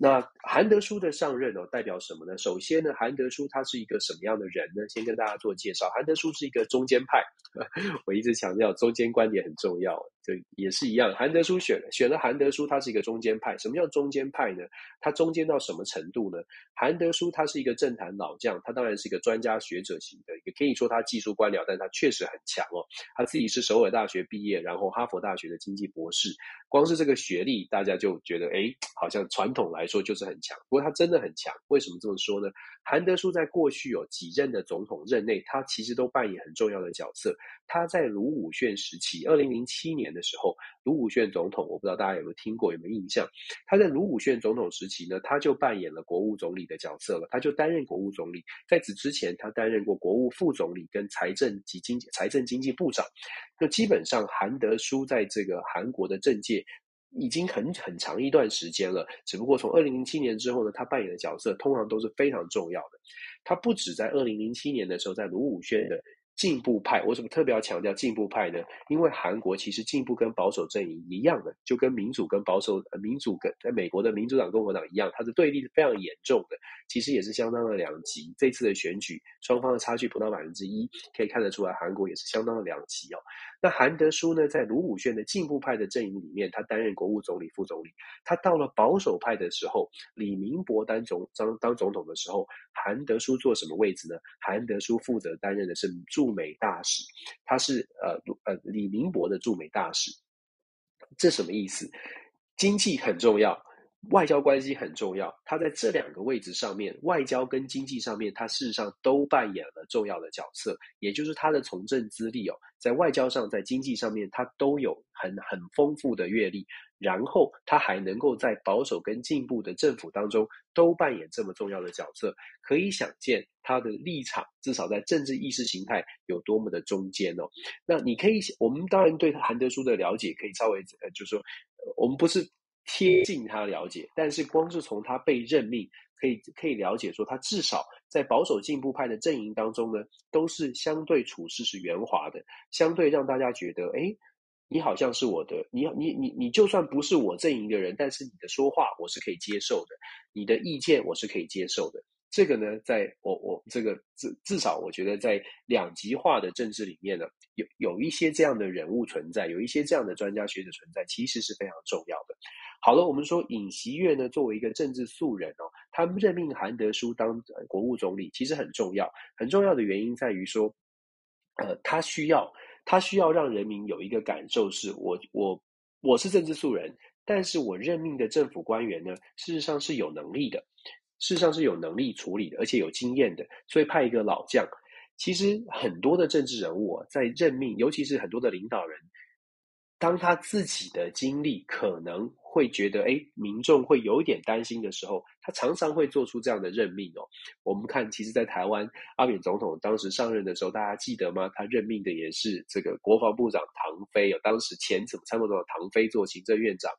[SPEAKER 1] 那韩德书的上任哦，代表什么呢？首先呢，韩德书他是一个什么样的人呢？先跟大家做介绍，韩德书是一个中间派，我一直强调中间观点很重要。对，也是一样，韩德书选了选了韩德书，他是一个中间派。什么叫中间派呢？他中间到什么程度呢？韩德书他是一个政坛老将，他当然是一个专家学者型的，也可以说他技术官僚，但他确实很强哦。他自己是首尔大学毕业，然后哈佛大学的经济博士。光是这个学历，大家就觉得，哎，好像传统来说就是很强。不过他真的很强，为什么这么说呢？韩德书在过去有几任的总统任内，他其实都扮演很重要的角色。他在卢武铉时期，二零零七年的时候，卢武铉总统，我不知道大家有没有听过，有没有印象？他在卢武铉总统时期呢，他就扮演了国务总理的角色了，他就担任国务总理。在此之前，他担任过国务副总理跟财政及经济财政经济部长。那基本上，韩德书在这个韩国的政界已经很很长一段时间了。只不过从二零零七年之后呢，他扮演的角色通常都是非常重要的。他不止在二零零七年的时候，在卢武铉的。进步派，为什么特别要强调进步派呢？因为韩国其实进步跟保守阵营一样的，就跟民主跟保守，呃，民主跟在美国的民主党、共和党一样，它的对立是非常严重的，其实也是相当的两极。这次的选举，双方的差距不到百分之一，可以看得出来，韩国也是相当的两极哦。那韩德书呢，在卢武铉的进步派的阵营里面，他担任国务总理、副总理。他到了保守派的时候，李明博当总当当总统的时候，韩德书做什么位置呢？韩德书负责担任的是驻美大使，他是呃呃李明博的驻美大使。这什么意思？经济很重要。外交关系很重要，他在这两个位置上面，外交跟经济上面，他事实上都扮演了重要的角色。也就是他的从政资历哦，在外交上，在经济上面，他都有很很丰富的阅历。然后他还能够在保守跟进步的政府当中都扮演这么重要的角色，可以想见他的立场，至少在政治意识形态有多么的中间哦。那你可以，我们当然对韩德书的了解可以稍微呃，就是说，我们不是。贴近他了解，但是光是从他被任命，可以可以了解说，他至少在保守进步派的阵营当中呢，都是相对处事是圆滑的，相对让大家觉得，哎，你好像是我的，你你你你就算不是我阵营的人，但是你的说话我是可以接受的，你的意见我是可以接受的。这个呢，在我我这个至至少，我觉得在两极化的政治里面呢，有有一些这样的人物存在，有一些这样的专家学者存在，其实是非常重要的。好了，我们说尹锡悦呢，作为一个政治素人哦，他任命韩德书当国务总理，其实很重要。很重要的原因在于说，呃，他需要他需要让人民有一个感受是，我我我是政治素人，但是我任命的政府官员呢，事实上是有能力的。事实上是有能力处理的，而且有经验的，所以派一个老将。其实很多的政治人物啊，在任命，尤其是很多的领导人，当他自己的经历可能会觉得，哎，民众会有一点担心的时候，他常常会做出这样的任命哦。我们看，其实，在台湾，阿扁总统当时上任的时候，大家记得吗？他任命的也是这个国防部长唐飞有，当时前什么参谋长唐飞做行政院长。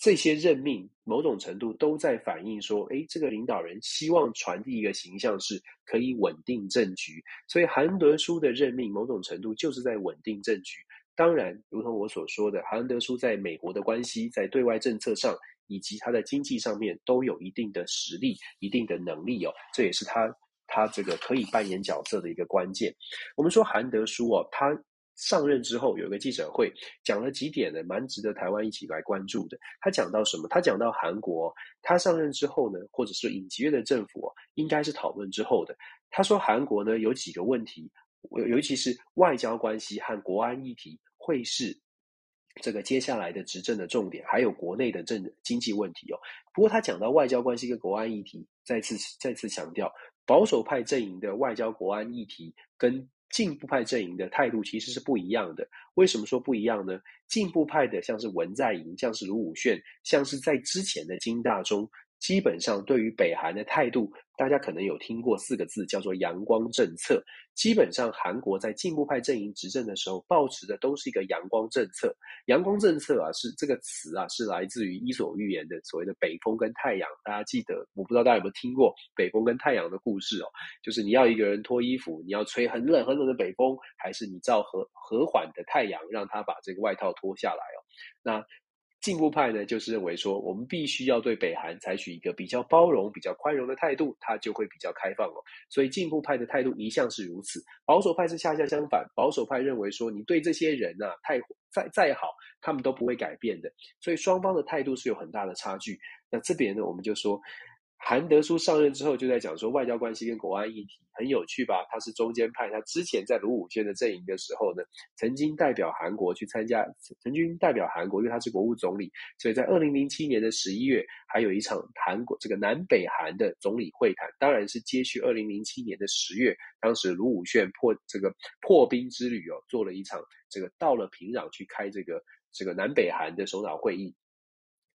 [SPEAKER 1] 这些任命某种程度都在反映说，诶，这个领导人希望传递一个形象是可以稳定政局，所以韩德书的任命某种程度就是在稳定政局。当然，如同我所说的，韩德书在美国的关系、在对外政策上以及他的经济上面都有一定的实力、一定的能力哦，这也是他他这个可以扮演角色的一个关键。我们说韩德书哦，他。上任之后有一个记者会，讲了几点呢，蛮值得台湾一起来关注的。他讲到什么？他讲到韩国，他上任之后呢，或者是尹锡悦的政府，应该是讨论之后的。他说韩国呢有几个问题，尤其是外交关系和国安议题会是这个接下来的执政的重点，还有国内的政经济问题哦。不过他讲到外交关系跟国安议题，再次再次强调，保守派阵营的外交国安议题跟进步派阵营的态度其实是不一样的。为什么说不一样呢？进步派的像是文在寅，像是卢武铉，像是在之前的金大中，基本上对于北韩的态度。大家可能有听过四个字，叫做“阳光政策”。基本上，韩国在进步派阵营执政的时候，抱持的都是一个阳光政策。阳光政策啊，是这个词啊，是来自于《伊索寓言》的所谓的北风跟太阳。大家记得，我不知道大家有没有听过北风跟太阳的故事哦？就是你要一个人脱衣服，你要吹很冷很冷的北风，还是你照和和缓的太阳，让他把这个外套脱下来哦？那。进步派呢，就是认为说，我们必须要对北韩采取一个比较包容、比较宽容的态度，它就会比较开放哦。所以进步派的态度一向是如此，保守派是恰恰相反。保守派认为说，你对这些人呐、啊，太再再好，他们都不会改变的。所以双方的态度是有很大的差距。那这边呢，我们就说，韩德书上任之后就在讲说外交关系跟国安议题很有趣吧？他是中间派，他之前在卢武铉的阵营的时候呢，曾经代表韩国去参加，曾经代表韩国，因为他是国务总理，所以在二零零七年的十一月，还有一场韩国这个南北韩的总理会谈，当然是接续二零零七年的十月，当时卢武铉破这个破冰之旅哦，做了一场这个到了平壤去开这个这个南北韩的首脑会议。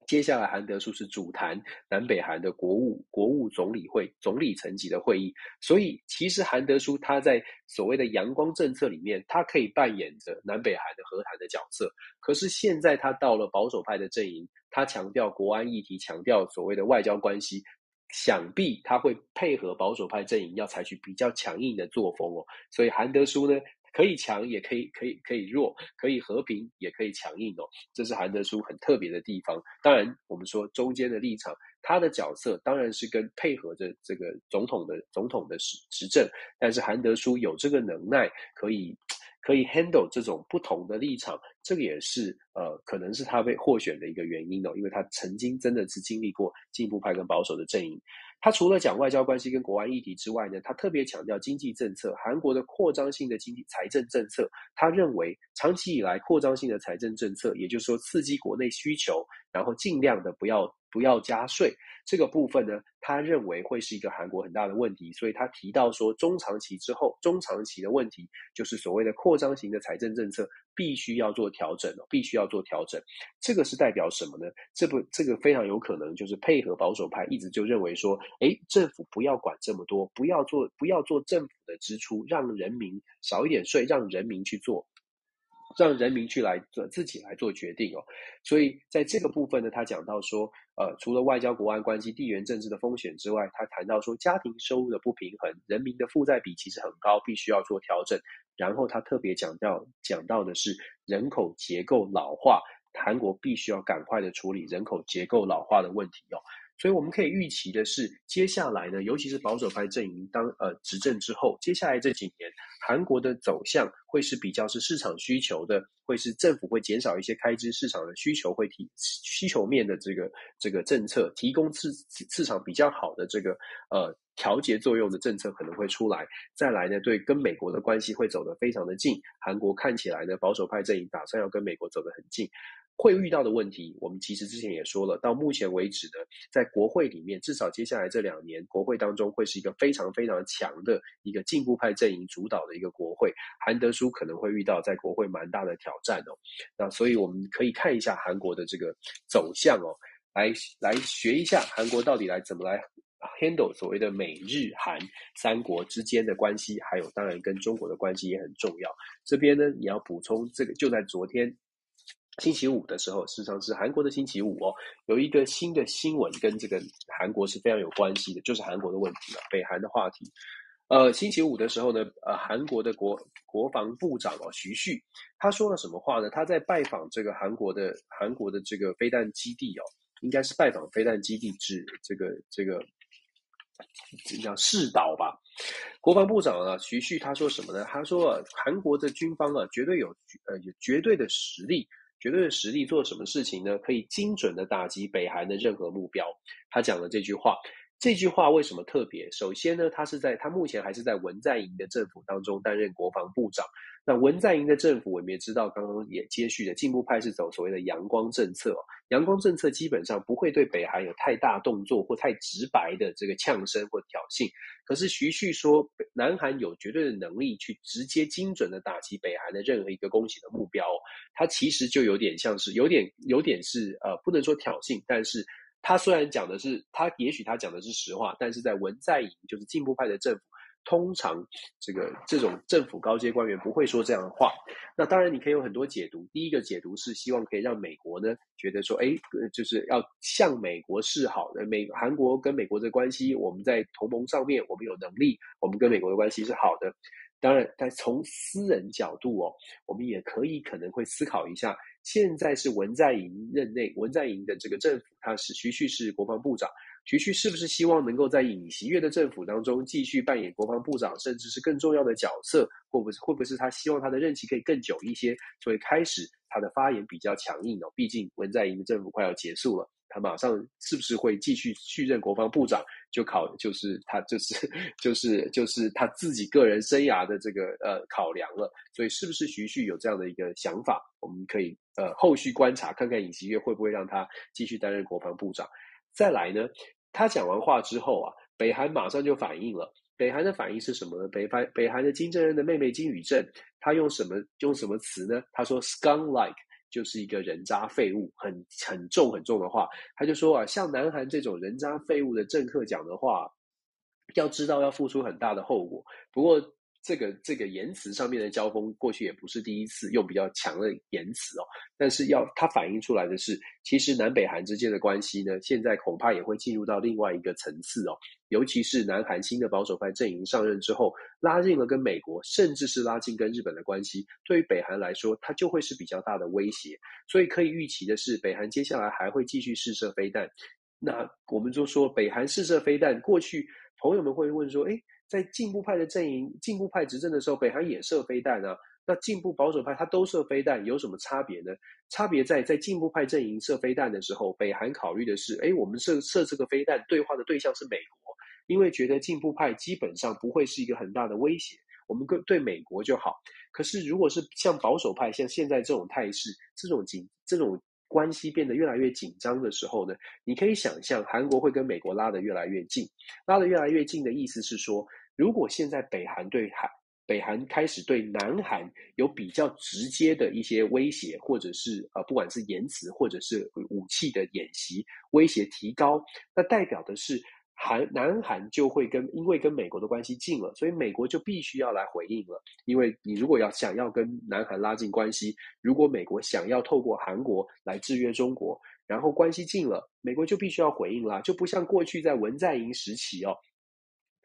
[SPEAKER 1] 接下来，韩德书是主谈南北韩的国务国务总理会总理层级的会议，所以其实韩德书他在所谓的阳光政策里面，他可以扮演着南北韩的和谈的角色。可是现在他到了保守派的阵营，他强调国安议题，强调所谓的外交关系，想必他会配合保守派阵营，要采取比较强硬的作风哦。所以韩德书呢，可以强，也可以可以可以弱，可以和平，也可以强硬哦。这是韩德书很特别的地方。当然，我们说中间的立场，他的角色当然是跟配合着这个总统的总统的执执政。但是韩德书有这个能耐，可以可以 handle 这种不同的立场，这个也是呃，可能是他被获选的一个原因哦。因为他曾经真的是经历过进步派跟保守的阵营。他除了讲外交关系跟国安议题之外呢，他特别强调经济政策，韩国的扩张性的经济财政政策。他认为长期以来扩张性的财政政策，也就是说刺激国内需求，然后尽量的不要。不要加税这个部分呢，他认为会是一个韩国很大的问题，所以他提到说，中长期之后，中长期的问题就是所谓的扩张型的财政政策必须要做调整，必须要做调整。这个是代表什么呢？这不，这个非常有可能就是配合保守派一直就认为说，诶，政府不要管这么多，不要做，不要做政府的支出，让人民少一点税，让人民去做。让人民去来做自己来做决定哦，所以在这个部分呢，他讲到说，呃，除了外交、国安关系、地缘政治的风险之外，他谈到说，家庭收入的不平衡，人民的负债比其实很高，必须要做调整。然后他特别讲到讲到的是人口结构老化，韩国必须要赶快的处理人口结构老化的问题哦。所以我们可以预期的是，接下来呢，尤其是保守派阵营当呃执政之后，接下来这几年，韩国的走向会是比较是市场需求的，会是政府会减少一些开支，市场的需求会提需求面的这个这个政策，提供市市场比较好的这个呃调节作用的政策可能会出来。再来呢，对跟美国的关系会走得非常的近，韩国看起来呢，保守派阵营打算要跟美国走得很近。会遇到的问题，我们其实之前也说了，到目前为止呢，在国会里面，至少接下来这两年，国会当中会是一个非常非常强的一个进步派阵营主导的一个国会，韩德书可能会遇到在国会蛮大的挑战哦。那所以我们可以看一下韩国的这个走向哦，来来学一下韩国到底来怎么来 handle 所谓的美日韩三国之间的关系，还有当然跟中国的关系也很重要。这边呢，你要补充这个，就在昨天。星期五的时候，事实上是韩国的星期五哦，有一个新的新闻跟这个韩国是非常有关系的，就是韩国的问题了，北韩的话题。呃，星期五的时候呢，呃，韩国的国国防部长哦，徐旭，他说了什么话呢？他在拜访这个韩国的韩国的这个飞弹基地哦，应该是拜访飞弹基地之这个这个叫试导吧。国防部长啊，徐旭他说什么呢？他说，韩国的军方啊，绝对有呃有绝对的实力。绝对的实力做什么事情呢？可以精准的打击北韩的任何目标。他讲了这句话，这句话为什么特别？首先呢，他是在他目前还是在文在寅的政府当中担任国防部长。那文在寅的政府，我们也知道，刚刚也接续的进步派是走所谓的阳光政策哦。阳光政策基本上不会对北韩有太大动作或太直白的这个呛声或挑衅。可是徐旭说，南韩有绝对的能力去直接精准的打击北韩的任何一个攻击的目标。他其实就有点像是有点有点是呃，不能说挑衅，但是他虽然讲的是他也许他讲的是实话，但是在文在寅就是进步派的政府。通常，这个这种政府高阶官员不会说这样的话。那当然，你可以有很多解读。第一个解读是希望可以让美国呢觉得说，哎，就是要向美国示好的。美韩国跟美国的关系，我们在同盟上面，我们有能力，我们跟美国的关系是好的。当然，但从私人角度哦，我们也可以可能会思考一下。现在是文在寅任内，文在寅的这个政府，他是徐旭是国防部长。徐旭是不是希望能够在尹锡悦的政府当中继续扮演国防部长，甚至是更重要的角色？会不会会不会是他希望他的任期可以更久一些？所以开始他的发言比较强硬哦。毕竟文在寅的政府快要结束了，他马上是不是会继续续任国防部长，就考就是他就是就是就是他自己个人生涯的这个呃考量了。所以是不是徐旭有这样的一个想法，我们可以呃后续观察，看看尹锡悦会不会让他继续担任国防部长。再来呢，他讲完话之后啊，北韩马上就反应了。北韩的反应是什么呢？北韩北韩的金正恩的妹妹金宇正，他用什么用什么词呢？他说 “scum-like” 就是一个人渣废物，很很重很重的话。他就说啊，像南韩这种人渣废物的政客讲的话，要知道要付出很大的后果。不过。这个这个言辞上面的交锋，过去也不是第一次用比较强的言辞哦。但是要它反映出来的是，其实南北韩之间的关系呢，现在恐怕也会进入到另外一个层次哦。尤其是南韩新的保守派阵营上任之后，拉近了跟美国，甚至是拉近跟日本的关系，对于北韩来说，它就会是比较大的威胁。所以可以预期的是，北韩接下来还会继续试射飞弹。那我们就说，北韩试射飞弹，过去朋友们会问说，诶在进步派的阵营，进步派执政的时候，北韩也射飞弹啊。那进步保守派他都射飞弹，有什么差别呢？差别在在进步派阵营射飞弹的时候，北韩考虑的是，哎，我们射射这个飞弹，对话的对象是美国，因为觉得进步派基本上不会是一个很大的威胁，我们跟对美国就好。可是如果是像保守派，像现在这种态势，这种紧这种。关系变得越来越紧张的时候呢，你可以想象韩国会跟美国拉得越来越近。拉得越来越近的意思是说，如果现在北韩对韩北韩开始对南韩有比较直接的一些威胁，或者是呃不管是言辞或者是武器的演习威胁提高，那代表的是。韩南韩就会跟，因为跟美国的关系近了，所以美国就必须要来回应了。因为你如果要想要跟南韩拉近关系，如果美国想要透过韩国来制约中国，然后关系近了，美国就必须要回应啦。就不像过去在文在寅时期哦，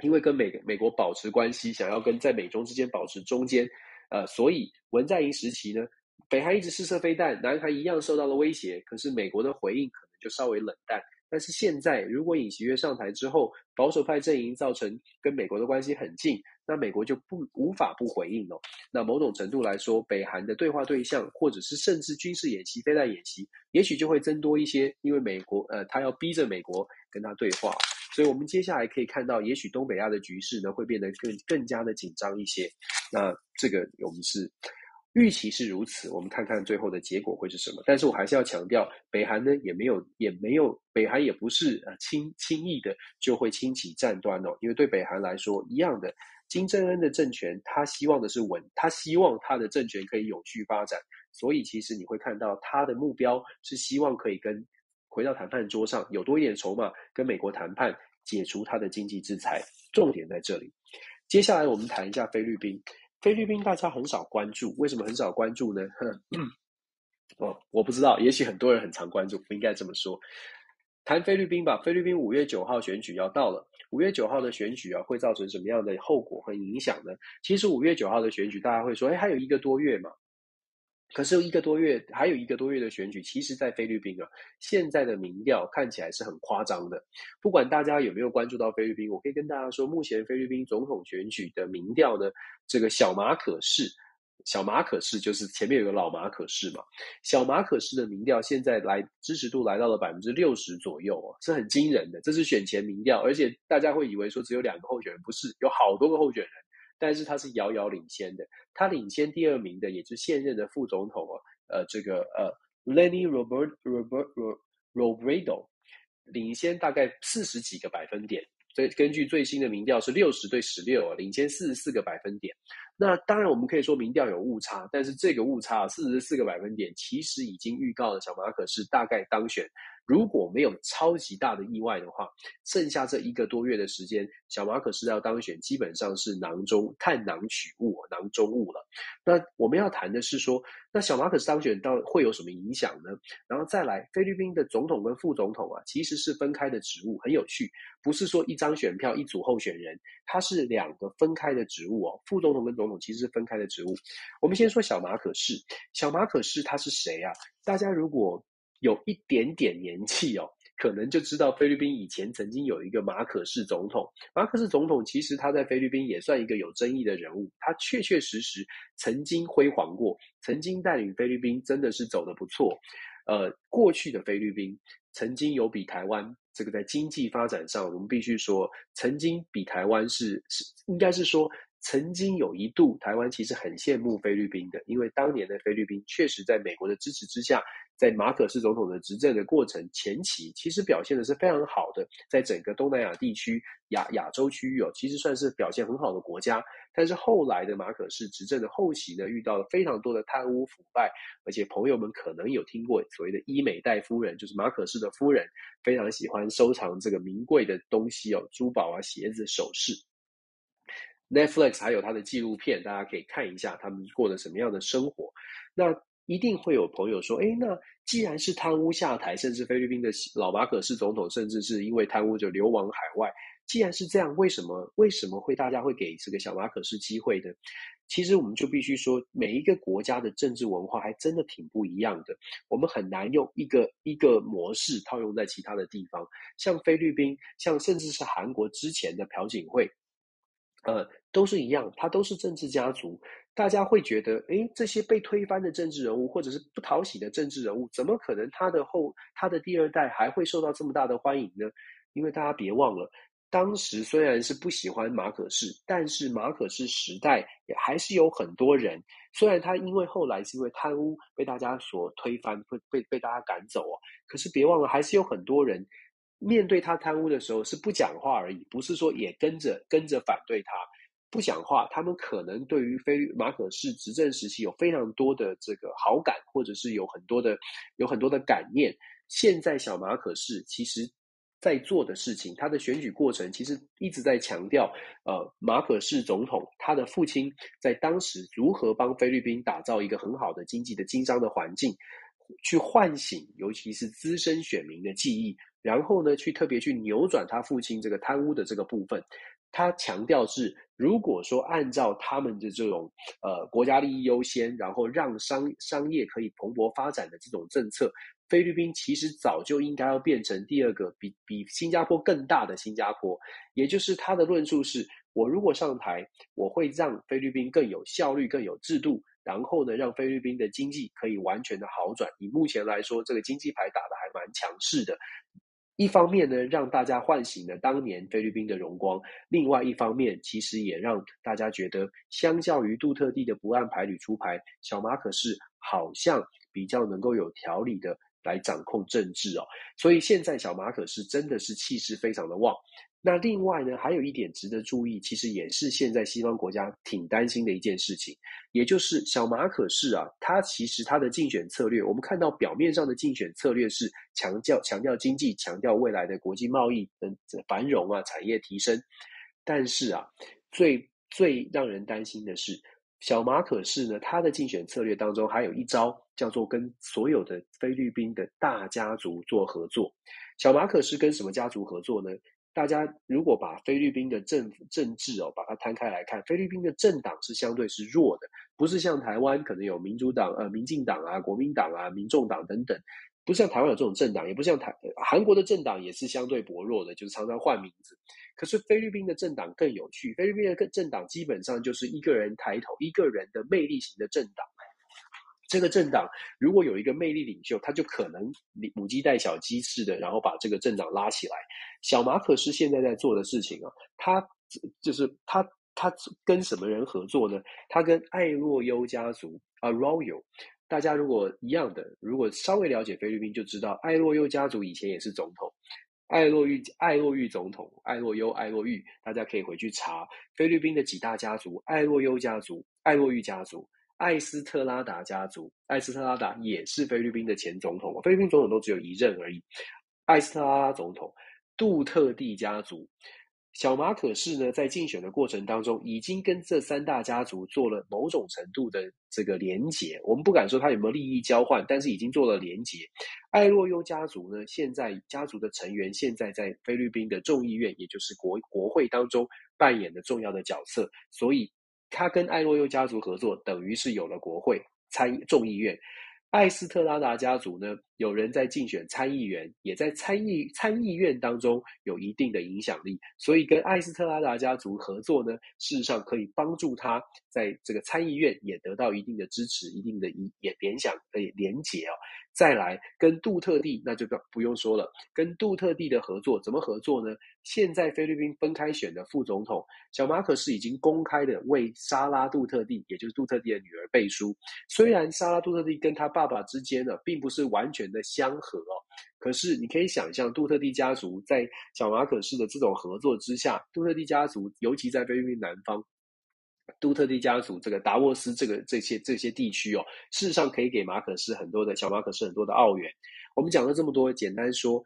[SPEAKER 1] 因为跟美美国保持关系，想要跟在美中之间保持中间，呃，所以文在寅时期呢，北韩一直试射飞弹，南韩一样受到了威胁，可是美国的回应可能就稍微冷淡。但是现在，如果尹锡悦上台之后，保守派阵营造成跟美国的关系很近，那美国就不无法不回应了。那某种程度来说，北韩的对话对象，或者是甚至军事演习、飞弹演习，也许就会增多一些，因为美国呃，他要逼着美国跟他对话。所以我们接下来可以看到，也许东北亚的局势呢，会变得更更加的紧张一些。那这个我们是。预期是如此，我们看看最后的结果会是什么。但是我还是要强调，北韩呢也没有也没有，北韩也不是呃轻轻易的就会轻启战端哦。因为对北韩来说，一样的，金正恩的政权，他希望的是稳，他希望他的政权可以有序发展。所以其实你会看到他的目标是希望可以跟回到谈判桌上有多一点筹码，跟美国谈判解除他的经济制裁。重点在这里。接下来我们谈一下菲律宾。菲律宾大家很少关注，为什么很少关注呢？哦，我不知道，也许很多人很常关注，不应该这么说。谈菲律宾吧，菲律宾五月九号选举要到了，五月九号的选举啊，会造成什么样的后果和影响呢？其实五月九号的选举，大家会说，哎，还有一个多月嘛。可是一个多月，还有一个多月的选举，其实，在菲律宾啊，现在的民调看起来是很夸张的。不管大家有没有关注到菲律宾，我可以跟大家说，目前菲律宾总统选举的民调呢，这个小马可是，小马可是就是前面有个老马可是嘛，小马可是的民调现在来支持度来到了百分之六十左右哦，是很惊人的。这是选前民调，而且大家会以为说只有两个候选人，不是，有好多个候选人。但是他是遥遥领先的，他领先第二名的也就是现任的副总统啊，呃，这个呃，Leni Robert Robert Robredo，领先大概四十几个百分点，所以根据最新的民调是六十对十六啊，领先四十四个百分点。那当然我们可以说民调有误差，但是这个误差四十四个百分点其实已经预告了小马可是大概当选。如果没有超级大的意外的话，剩下这一个多月的时间，小马可是要当选，基本上是囊中探囊取物，囊中物了。那我们要谈的是说，那小马可是当选到会有什么影响呢？然后再来，菲律宾的总统跟副总统啊，其实是分开的职务，很有趣，不是说一张选票一组候选人，它是两个分开的职务哦。副总统跟总统其实是分开的职务。我们先说小马可是，小马可是他是谁啊？大家如果有一点点年纪哦，可能就知道菲律宾以前曾经有一个马可仕总统。马可仕总统其实他在菲律宾也算一个有争议的人物，他确确实实曾经辉煌过，曾经带领菲律宾真的是走得不错。呃，过去的菲律宾曾经有比台湾这个在经济发展上，我们必须说，曾经比台湾是是应该是说。曾经有一度，台湾其实很羡慕菲律宾的，因为当年的菲律宾确实在美国的支持之下，在马可仕总统的执政的过程前期，其实表现的是非常好的，在整个东南亚地区、亚亚洲区域哦，其实算是表现很好的国家。但是后来的马可仕执政的后期呢，遇到了非常多的贪污腐败，而且朋友们可能有听过所谓的伊美代夫人，就是马可仕的夫人，非常喜欢收藏这个名贵的东西哦，珠宝啊、鞋子、首饰。Netflix 还有他的纪录片，大家可以看一下他们过的什么样的生活。那一定会有朋友说：“诶，那既然是贪污下台，甚至菲律宾的老马可是总统，甚至是因为贪污就流亡海外。既然是这样，为什么为什么会大家会给这个小马可是机会呢？其实我们就必须说，每一个国家的政治文化还真的挺不一样的。我们很难用一个一个模式套用在其他的地方，像菲律宾，像甚至是韩国之前的朴槿惠。”呃，都是一样，他都是政治家族。大家会觉得，诶，这些被推翻的政治人物，或者是不讨喜的政治人物，怎么可能他的后他的第二代还会受到这么大的欢迎呢？因为大家别忘了，当时虽然是不喜欢马可仕，但是马可仕时代也还是有很多人，虽然他因为后来是因为贪污被大家所推翻，被被被大家赶走啊，可是别忘了，还是有很多人。面对他贪污的时候是不讲话而已，不是说也跟着跟着反对他，不讲话。他们可能对于菲马可仕执政时期有非常多的这个好感，或者是有很多的有很多的感念。现在小马可仕其实在做的事情，他的选举过程其实一直在强调，呃，马可仕总统他的父亲在当时如何帮菲律宾打造一个很好的经济的经商的环境，去唤醒尤其是资深选民的记忆。然后呢，去特别去扭转他父亲这个贪污的这个部分，他强调是，如果说按照他们的这种呃国家利益优先，然后让商商业可以蓬勃发展的这种政策，菲律宾其实早就应该要变成第二个比比新加坡更大的新加坡。也就是他的论述是，我如果上台，我会让菲律宾更有效率、更有制度，然后呢，让菲律宾的经济可以完全的好转。以目前来说，这个经济牌打得还蛮强势的。一方面呢，让大家唤醒了当年菲律宾的荣光；另外一方面，其实也让大家觉得，相较于杜特地的不按牌理出牌，小马可是好像比较能够有条理的来掌控政治哦。所以现在小马可是真的是气势非常的旺。那另外呢，还有一点值得注意，其实也是现在西方国家挺担心的一件事情，也就是小马可仕啊，他其实他的竞选策略，我们看到表面上的竞选策略是强调强调经济，强调未来的国际贸易的繁荣啊，产业提升，但是啊，最最让人担心的是，小马可仕呢，他的竞选策略当中还有一招叫做跟所有的菲律宾的大家族做合作。小马可仕跟什么家族合作呢？大家如果把菲律宾的政府政治哦，把它摊开来看，菲律宾的政党是相对是弱的，不是像台湾可能有民主党、呃民进党啊、国民党啊、民众党等等，不像台湾有这种政党，也不像台韩国的政党也是相对薄弱的，就是常常换名字。可是菲律宾的政党更有趣，菲律宾的政党基本上就是一个人抬头，一个人的魅力型的政党。这个政党如果有一个魅力领袖，他就可能母鸡带小鸡似的，然后把这个政党拉起来。小马可是现在在做的事情啊，他就是他他跟什么人合作呢？他跟艾洛优家族 Arroyo，大家如果一样的，如果稍微了解菲律宾，就知道艾洛优家族以前也是总统，艾洛玉艾洛玉总统，艾洛优艾洛玉，大家可以回去查菲律宾的几大家族：艾洛优家族、艾洛玉家族。艾斯特拉达家族，艾斯特拉达也是菲律宾的前总统，菲律宾总统都只有一任而已。艾斯特拉达总统，杜特地家族，小马可仕呢，在竞选的过程当中，已经跟这三大家族做了某种程度的这个连结。我们不敢说他有没有利益交换，但是已经做了连结。艾洛优家族呢，现在家族的成员现在在菲律宾的众议院，也就是国国会当中扮演的重要的角色，所以。他跟艾洛优家族合作，等于是有了国会参众议院。艾斯特拉达家族呢，有人在竞选参议员，也在参议参议院当中有一定的影响力，所以跟艾斯特拉达家族合作呢，事实上可以帮助他在这个参议院也得到一定的支持，一定的一也联想可以连结哦。再来跟杜特地，那就不不用说了，跟杜特地的合作怎么合作呢？现在菲律宾分开选的副总统小马可是已经公开的为莎拉杜特地，也就是杜特地的女儿背书。虽然莎拉杜特地跟他爸爸之间呢，并不是完全的相合哦，可是你可以想象，杜特地家族在小马可斯的这种合作之下，杜特地家族尤其在菲律宾南方。杜特地家族这个达沃斯这个这些这些地区哦，事实上可以给马可斯很多的小马可斯很多的澳元。我们讲了这么多，简单说，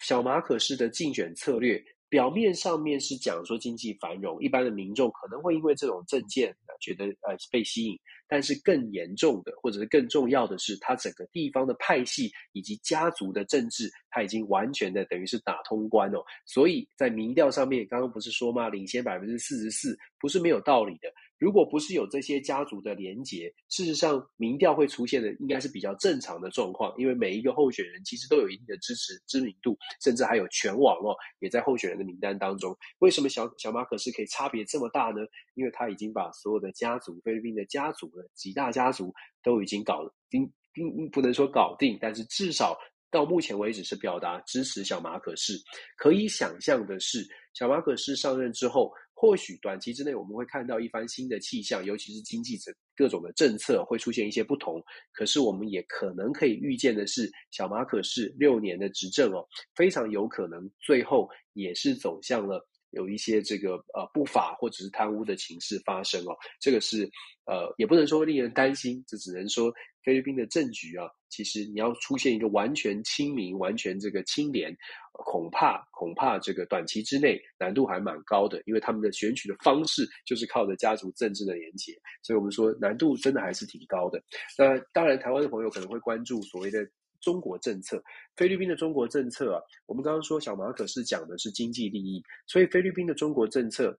[SPEAKER 1] 小马可斯的竞选策略，表面上面是讲说经济繁荣，一般的民众可能会因为这种政见觉得呃被吸引，但是更严重的或者是更重要的是，他整个地方的派系以及家族的政治，他已经完全的等于是打通关哦。所以在民调上面，刚刚不是说吗？领先百分之四十四，不是没有道理的。如果不是有这些家族的连结，事实上民调会出现的应该是比较正常的状况，因为每一个候选人其实都有一定的支持知名度，甚至还有全网络，也在候选人的名单当中。为什么小小马可仕可以差别这么大呢？因为他已经把所有的家族，菲律宾的家族的几大家族都已经搞定，并不能说搞定，但是至少到目前为止是表达支持小马可仕。可以想象的是，小马可仕上任之后。或许短期之内我们会看到一番新的气象，尤其是经济这各种的政策会出现一些不同。可是我们也可能可以预见的是，小马可是六年的执政哦，非常有可能最后也是走向了有一些这个呃不法或者是贪污的情势发生哦。这个是呃也不能说令人担心，这只能说。菲律宾的政局啊，其实你要出现一个完全亲民、完全这个清廉，恐怕恐怕这个短期之内难度还蛮高的，因为他们的选举的方式就是靠着家族政治的连结，所以我们说难度真的还是挺高的。那当然，台湾的朋友可能会关注所谓的中国政策，菲律宾的中国政策啊，我们刚刚说小马可是讲的是经济利益，所以菲律宾的中国政策。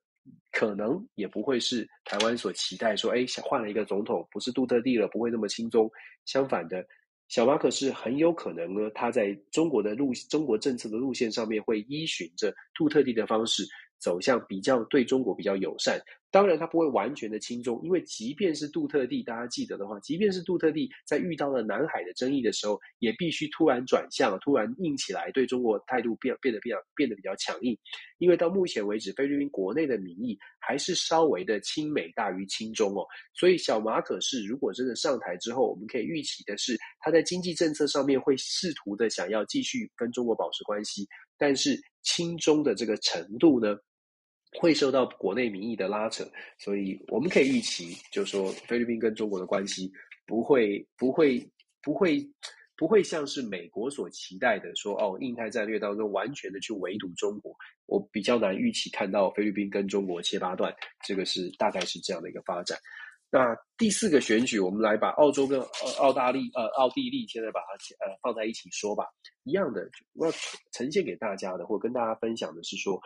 [SPEAKER 1] 可能也不会是台湾所期待说，哎，换了一个总统，不是杜特地了，不会那么轻松。相反的，小马可是很有可能呢，他在中国的路、中国政策的路线上面会依循着杜特地的方式，走向比较对中国比较友善。当然，他不会完全的亲中，因为即便是杜特地，大家记得的话，即便是杜特地在遇到了南海的争议的时候，也必须突然转向，突然硬起来，对中国态度变变得比较变得比较强硬。因为到目前为止，菲律宾国内的民意还是稍微的亲美大于亲中哦。所以，小马可是如果真的上台之后，我们可以预期的是，他在经济政策上面会试图的想要继续跟中国保持关系，但是亲中的这个程度呢，会受到国内民意的拉扯，所以我们可以预期，就是说菲律宾跟中国的关系不会不会不会不会像是美国所期待的说哦，印太战略当中完全的去围堵中国，我比较难预期看到菲律宾跟中国切八段，这个是大概是这样的一个发展。那第四个选举，我们来把澳洲跟澳大利呃奥地利现在把它呃放在一起说吧，一样的，我要呈现给大家的或跟大家分享的是说。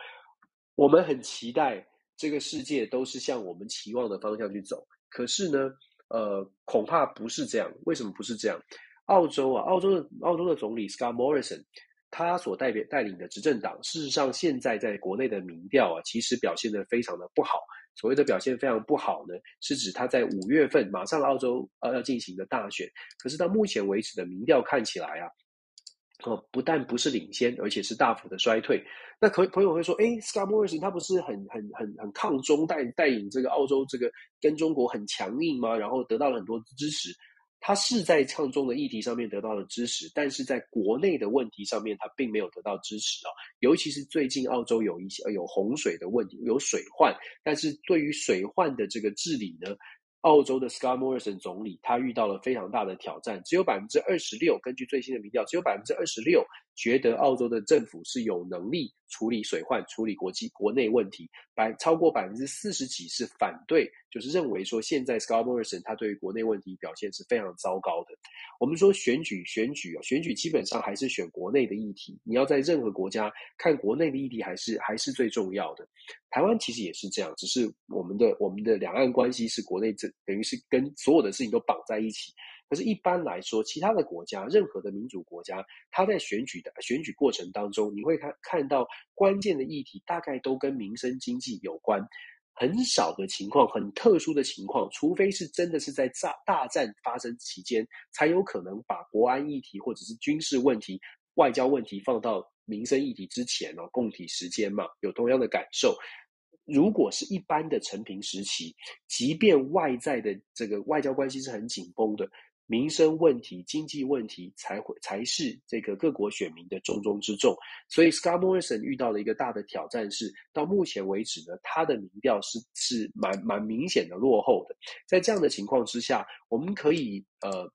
[SPEAKER 1] 我们很期待这个世界都是向我们期望的方向去走，可是呢，呃，恐怕不是这样。为什么不是这样？澳洲啊，澳洲的澳洲的总理 Scott Morrison，他所代表带领的执政党，事实上现在在国内的民调啊，其实表现得非常的不好。所谓的表现非常不好呢，是指他在五月份马上澳洲呃要进行的大选，可是到目前为止的民调看起来啊。哦，不但不是领先，而且是大幅的衰退。那可朋友会说，诶，Scott Morrison 他不是很很很很抗中，带带领这个澳洲这个跟中国很强硬吗？然后得到了很多支持。他是在抗中的议题上面得到了支持，但是在国内的问题上面，他并没有得到支持啊。尤其是最近澳洲有一些有洪水的问题，有水患，但是对于水患的这个治理呢，澳洲的 Scott Morrison 总理，他遇到了非常大的挑战，只有百分之二十六，根据最新的民调，只有百分之二十六觉得澳洲的政府是有能力处理水患、处理国际国内问题，百超过百分之四十几是反对，就是认为说现在 Scott Morrison 他对于国内问题表现是非常糟糕的。我们说选举选举啊，选举基本上还是选国内的议题，你要在任何国家看国内的议题还是还是最重要的。台湾其实也是这样，只是我们的我们的两岸关系是国内这等于是跟所有的事情都绑在一起，可是，一般来说，其他的国家，任何的民主国家，它在选举的选举过程当中，你会看看到关键的议题大概都跟民生经济有关。很少的情况，很特殊的情况，除非是真的是在大大战发生期间，才有可能把国安议题或者是军事问题、外交问题放到民生议题之前哦，共体时间嘛，有同样的感受。如果是一般的承平时期，即便外在的这个外交关系是很紧绷的。民生问题、经济问题才会才是这个各国选民的重中之重。所以，Scott Morrison 遇到了一个大的挑战是，到目前为止呢，他的民调是是蛮蛮明显的落后的。在这样的情况之下，我们可以呃，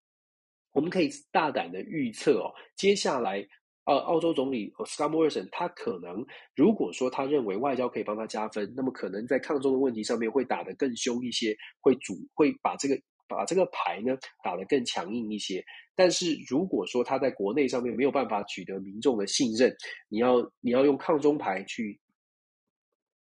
[SPEAKER 1] 我们可以大胆的预测哦，接下来呃，澳洲总理 Scott Morrison 他可能如果说他认为外交可以帮他加分，那么可能在抗中的问题上面会打得更凶一些，会主会把这个。把这个牌呢打得更强硬一些，但是如果说他在国内上面没有办法取得民众的信任，你要你要用抗中牌去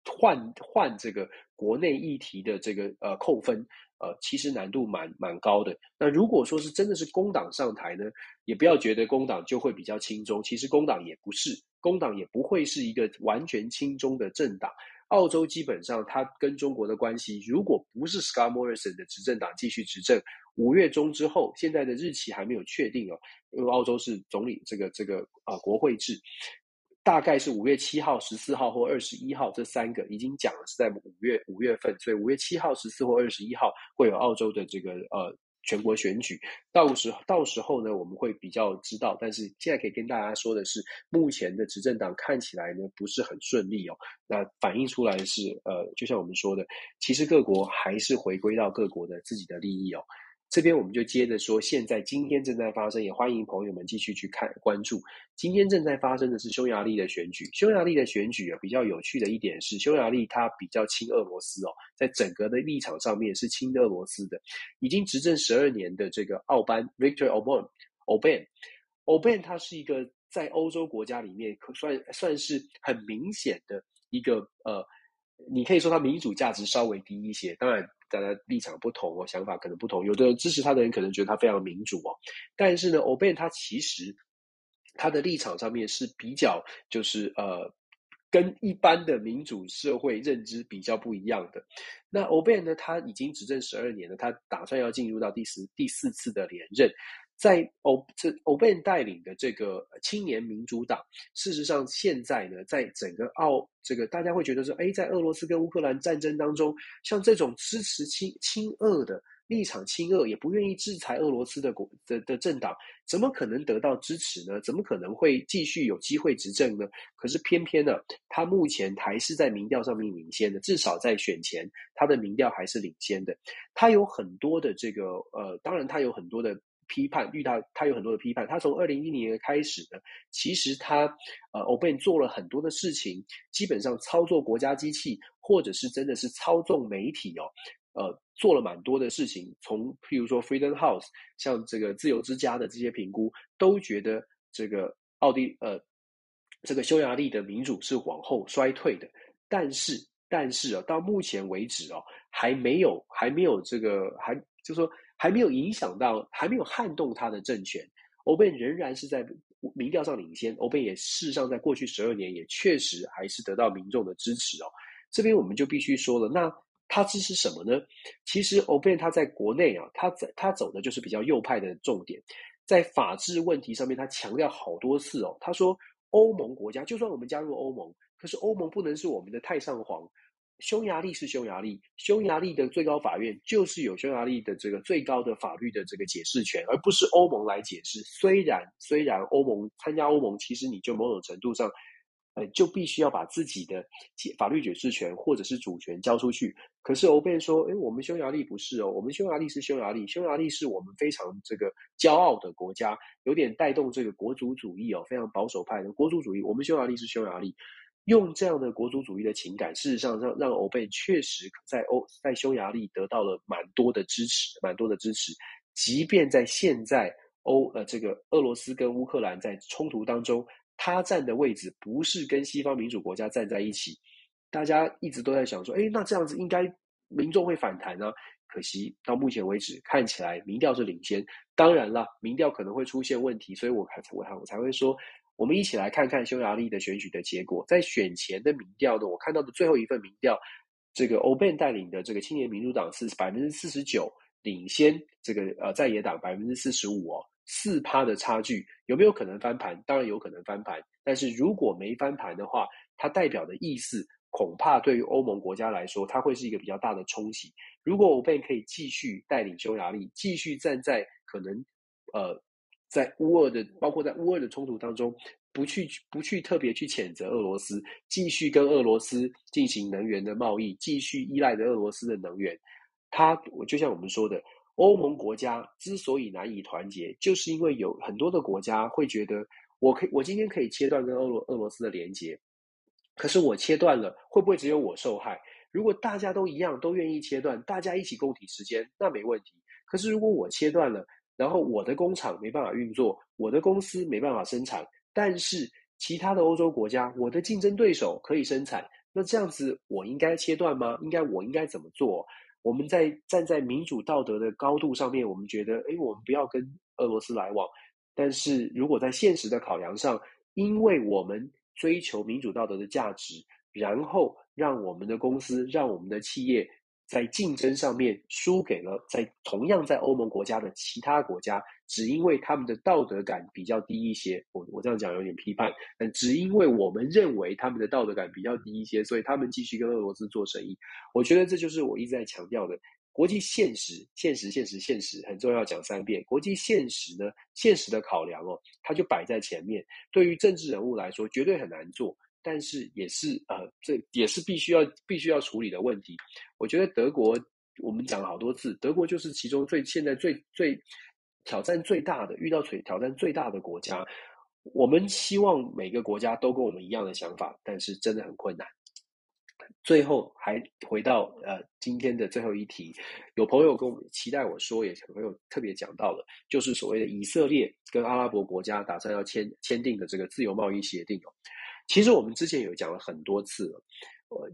[SPEAKER 1] 换换这个国内议题的这个呃扣分，呃其实难度蛮蛮高的。那如果说是真的是工党上台呢，也不要觉得工党就会比较亲中，其实工党也不是，工党也不会是一个完全亲中的政党。澳洲基本上，它跟中国的关系，如果不是 Scott Morrison 的执政党继续执政，五月中之后，现在的日期还没有确定哦，因为澳洲是总理这个这个啊、国会制，大概是五月七号、十四号或二十一号这三个已经讲了是在五月五月份，所以五月七号、十四或二十一号会有澳洲的这个呃。全国选举到时到时候呢，我们会比较知道。但是现在可以跟大家说的是，目前的执政党看起来呢不是很顺利哦。那反映出来是，呃，就像我们说的，其实各国还是回归到各国的自己的利益哦。这边我们就接着说，现在今天正在发生，也欢迎朋友们继续去看关注。今天正在发生的是匈牙利的选举。匈牙利的选举啊，比较有趣的一点是，匈牙利它比较亲俄罗斯哦，在整个的立场上面是亲俄罗斯的。已经执政十二年的这个奥班 Victor Orban，Orban，Orban，他是一个在欧洲国家里面可算算是很明显的一个呃，你可以说他民主价值稍微低一些，当然。大家立场不同哦，想法可能不同。有的支持他的人可能觉得他非常民主哦，但是呢，Orbán 他其实他的立场上面是比较就是呃，跟一般的民主社会认知比较不一样的。那 Orbán 呢，他已经执政十二年了，他打算要进入到第十第四次的连任。在欧这欧贝带领的这个青年民主党，事实上现在呢，在整个澳这个大家会觉得说，哎，在俄罗斯跟乌克兰战争当中，像这种支持亲亲俄的立场亲俄，也不愿意制裁俄罗斯的国的的政党，怎么可能得到支持呢？怎么可能会继续有机会执政呢？可是偏偏呢，他目前还是在民调上面领先的，至少在选前，他的民调还是领先的。他有很多的这个呃，当然他有很多的。批判遇到他有很多的批判，他从二零一零年开始呢，其实他呃，Orbán 做了很多的事情，基本上操作国家机器，或者是真的是操纵媒体哦，呃，做了蛮多的事情。从譬如说 Freedom House，像这个自由之家的这些评估，都觉得这个奥地呃，这个匈牙利的民主是往后衰退的。但是但是啊，到目前为止哦，还没有还没有这个还就说。还没有影响到，还没有撼动他的政权。欧贝仍然是在民调上领先。欧贝也事实上在过去十二年也确实还是得到民众的支持哦。这边我们就必须说了，那他支持什么呢？其实欧贝他在国内啊，他在他走的就是比较右派的重点，在法治问题上面，他强调好多次哦。他说，欧盟国家就算我们加入欧盟，可是欧盟不能是我们的太上皇。匈牙利是匈牙利，匈牙利的最高法院就是有匈牙利的这个最高的法律的这个解释权，而不是欧盟来解释。虽然虽然欧盟参加欧盟，其实你就某种程度上，呃，就必须要把自己的解法律解释权或者是主权交出去。可是欧贝说，诶，我们匈牙利不是哦，我们匈牙利是匈牙利，匈牙利是我们非常这个骄傲的国家，有点带动这个国族主义哦，非常保守派的国族主义。我们匈牙利是匈牙利。用这样的国族主义的情感，事实上让让欧贝确实在欧在匈牙利得到了蛮多的支持，蛮多的支持。即便在现在欧呃这个俄罗斯跟乌克兰在冲突当中，他站的位置不是跟西方民主国家站在一起，大家一直都在想说，诶，那这样子应该民众会反弹呢？可惜到目前为止看起来民调是领先。当然了，民调可能会出现问题，所以我才我我才会说，我们一起来看看匈牙利的选举的结果。在选前的民调呢，我看到的最后一份民调，这个欧班带领的这个青年民主党是百分之四十九领先这个呃在野党百分之四十五哦。四趴的差距有没有可能翻盘？当然有可能翻盘，但是如果没翻盘的话，它代表的意思恐怕对于欧盟国家来说，它会是一个比较大的冲击。如果欧佩可以继续带领匈牙利，继续站在可能呃在乌俄的，包括在乌俄的冲突当中，不去不去特别去谴责俄罗斯，继续跟俄罗斯进行能源的贸易，继续依赖着俄罗斯的能源，它我就像我们说的。欧盟国家之所以难以团结，就是因为有很多的国家会觉得，我可以，我今天可以切断跟俄罗俄罗斯的连接，可是我切断了，会不会只有我受害？如果大家都一样，都愿意切断，大家一起共体时间，那没问题。可是如果我切断了，然后我的工厂没办法运作，我的公司没办法生产，但是其他的欧洲国家，我的竞争对手可以生产，那这样子我应该切断吗？应该我应该怎么做？我们在站在民主道德的高度上面，我们觉得，诶，我们不要跟俄罗斯来往。但是如果在现实的考量上，因为我们追求民主道德的价值，然后让我们的公司、让我们的企业。在竞争上面输给了在同样在欧盟国家的其他国家，只因为他们的道德感比较低一些。我我这样讲有点批判，但只因为我们认为他们的道德感比较低一些，所以他们继续跟俄罗斯做生意。我觉得这就是我一直在强调的国际现实，现实，现实，现实很重要，讲三遍。国际现实呢，现实的考量哦，它就摆在前面。对于政治人物来说，绝对很难做。但是也是呃，这也是必须要必须要处理的问题。我觉得德国，我们讲了好多次，德国就是其中最现在最最挑战最大的，遇到最挑战最大的国家。我们希望每个国家都跟我们一样的想法，但是真的很困难。最后还回到呃今天的最后一题，有朋友跟我们期待我说，也有朋友特别讲到了，就是所谓的以色列跟阿拉伯国家打算要签签订的这个自由贸易协定哦。其实我们之前有讲了很多次了，呃，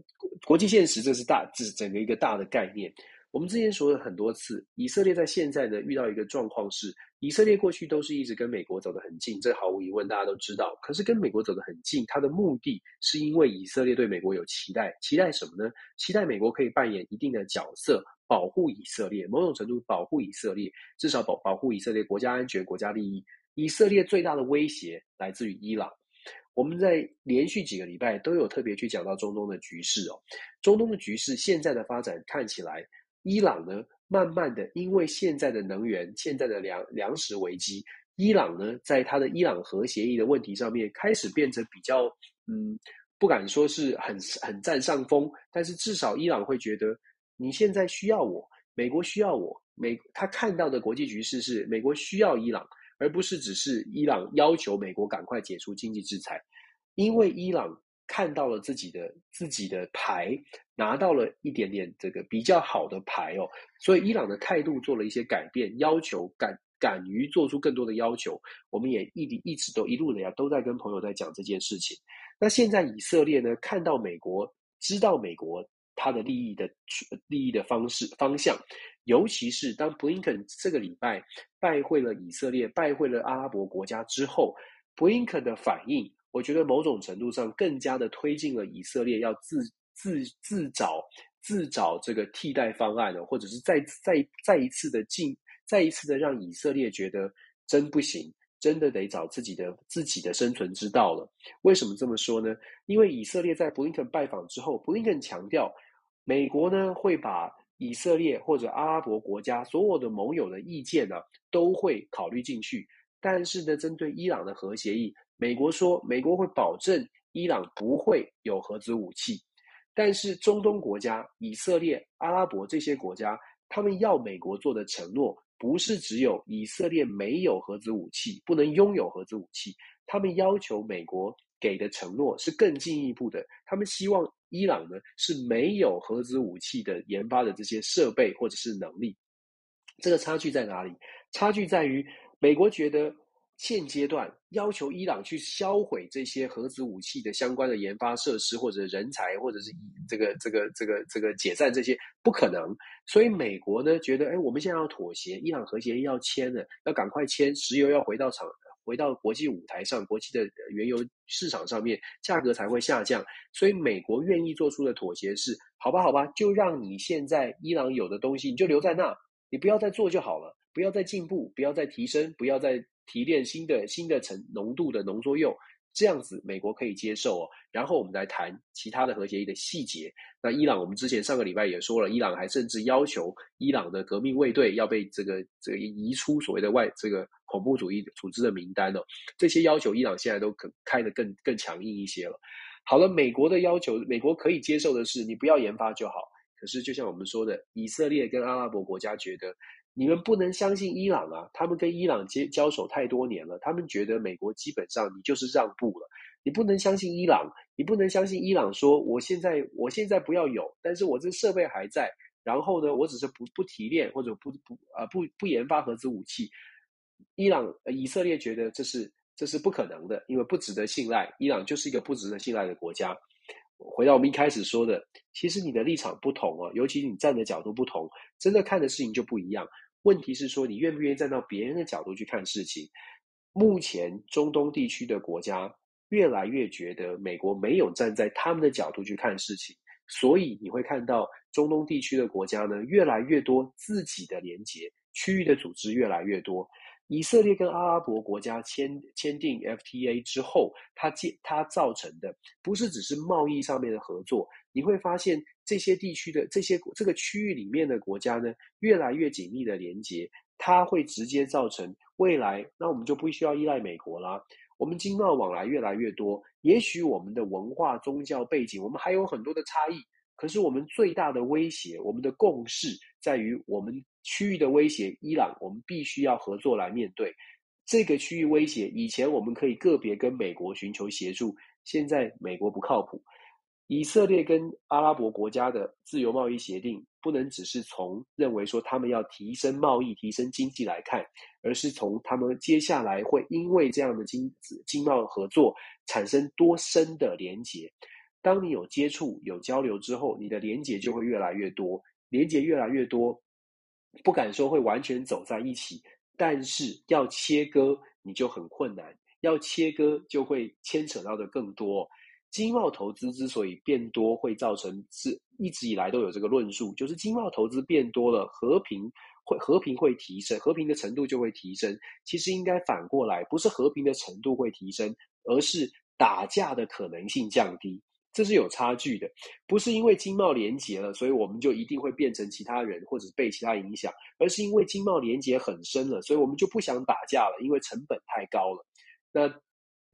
[SPEAKER 1] 国际现实这是大，这是整个一个大的概念。我们之前说了很多次，以色列在现在呢遇到一个状况是，以色列过去都是一直跟美国走得很近，这毫无疑问大家都知道。可是跟美国走得很近，它的目的是因为以色列对美国有期待，期待什么呢？期待美国可以扮演一定的角色，保护以色列，某种程度保护以色列，至少保保护以色列国家安全、国家利益。以色列最大的威胁来自于伊朗。我们在连续几个礼拜都有特别去讲到中东的局势哦，中东的局势现在的发展看起来，伊朗呢，慢慢的因为现在的能源、现在的粮粮食危机，伊朗呢，在它的伊朗核协议的问题上面开始变成比较，嗯，不敢说是很很占上风，但是至少伊朗会觉得你现在需要我，美国需要我，美他看到的国际局势是美国需要伊朗。而不是只是伊朗要求美国赶快解除经济制裁，因为伊朗看到了自己的自己的牌，拿到了一点点这个比较好的牌哦，所以伊朗的态度做了一些改变，要求敢敢于做出更多的要求。我们也一一直都一路的呀都在跟朋友在讲这件事情。那现在以色列呢，看到美国，知道美国他的利益的利益的方式方向。尤其是当布林肯这个礼拜拜会了以色列、拜会了阿拉伯国家之后，布林肯的反应，我觉得某种程度上更加的推进了以色列要自自自找自找这个替代方案了，或者是再再再一次的进，再一次的让以色列觉得真不行，真的得找自己的自己的生存之道了。为什么这么说呢？因为以色列在布林肯拜访之后，布林肯强调，美国呢会把。以色列或者阿拉伯国家所有的盟友的意见呢，都会考虑进去。但是呢，针对伊朗的核协议，美国说美国会保证伊朗不会有核子武器。但是中东国家以色列、阿拉伯这些国家，他们要美国做的承诺，不是只有以色列没有核子武器，不能拥有核子武器。他们要求美国给的承诺是更进一步的，他们希望。伊朗呢是没有核子武器的研发的这些设备或者是能力，这个差距在哪里？差距在于美国觉得现阶段要求伊朗去销毁这些核子武器的相关的研发设施或者人才，或者是这个这个这个这个解散这些不可能。所以美国呢觉得，哎，我们现在要妥协，伊朗核协议要签了，要赶快签，石油要回到场，回到国际舞台上，国际的原油市场上面，价格才会下降。所以美国愿意做出的妥协是，好吧，好吧，就让你现在伊朗有的东西，你就留在那，你不要再做就好了，不要再进步，不要再提升，不要再。提炼新的新的成浓度的浓缩铀，这样子美国可以接受哦。然后我们来谈其他的核协议的细节。那伊朗，我们之前上个礼拜也说了，伊朗还甚至要求伊朗的革命卫队要被这个这个移出所谓的外这个恐怖主义组织的名单哦。这些要求伊朗现在都可开得更更强硬一些了。好了，美国的要求，美国可以接受的是你不要研发就好。可是就像我们说的，以色列跟阿拉伯国家觉得。你们不能相信伊朗啊！他们跟伊朗接交手太多年了，他们觉得美国基本上你就是让步了。你不能相信伊朗，你不能相信伊朗说我现在我现在不要有，但是我这设备还在。然后呢，我只是不不提炼或者不不啊不不研发核子武器。伊朗呃以色列觉得这是这是不可能的，因为不值得信赖。伊朗就是一个不值得信赖的国家。回到我们一开始说的，其实你的立场不同哦，尤其你站的角度不同，真的看的事情就不一样。问题是说，你愿不愿意站到别人的角度去看事情？目前中东地区的国家越来越觉得美国没有站在他们的角度去看事情，所以你会看到中东地区的国家呢，越来越多自己的连结，区域的组织越来越多。以色列跟阿拉伯国家签签订 FTA 之后，它建它造成的不是只是贸易上面的合作，你会发现。这些地区的这些这个区域里面的国家呢，越来越紧密的连接，它会直接造成未来，那我们就不需要依赖美国啦。我们经贸往来越来越多，也许我们的文化、宗教背景，我们还有很多的差异，可是我们最大的威胁，我们的共识在于我们区域的威胁，伊朗，我们必须要合作来面对这个区域威胁。以前我们可以个别跟美国寻求协助，现在美国不靠谱。以色列跟阿拉伯国家的自由贸易协定，不能只是从认为说他们要提升贸易、提升经济来看，而是从他们接下来会因为这样的经经贸合作产生多深的连结。当你有接触、有交流之后，你的连结就会越来越多，连结越来越多，不敢说会完全走在一起，但是要切割你就很困难，要切割就会牵扯到的更多。经贸投资之所以变多，会造成是一直以来都有这个论述，就是经贸投资变多了，和平会和平会提升，和平的程度就会提升。其实应该反过来，不是和平的程度会提升，而是打架的可能性降低，这是有差距的。不是因为经贸连结了，所以我们就一定会变成其他人，或者被其他影响，而是因为经贸连结很深了，所以我们就不想打架了，因为成本太高了。那。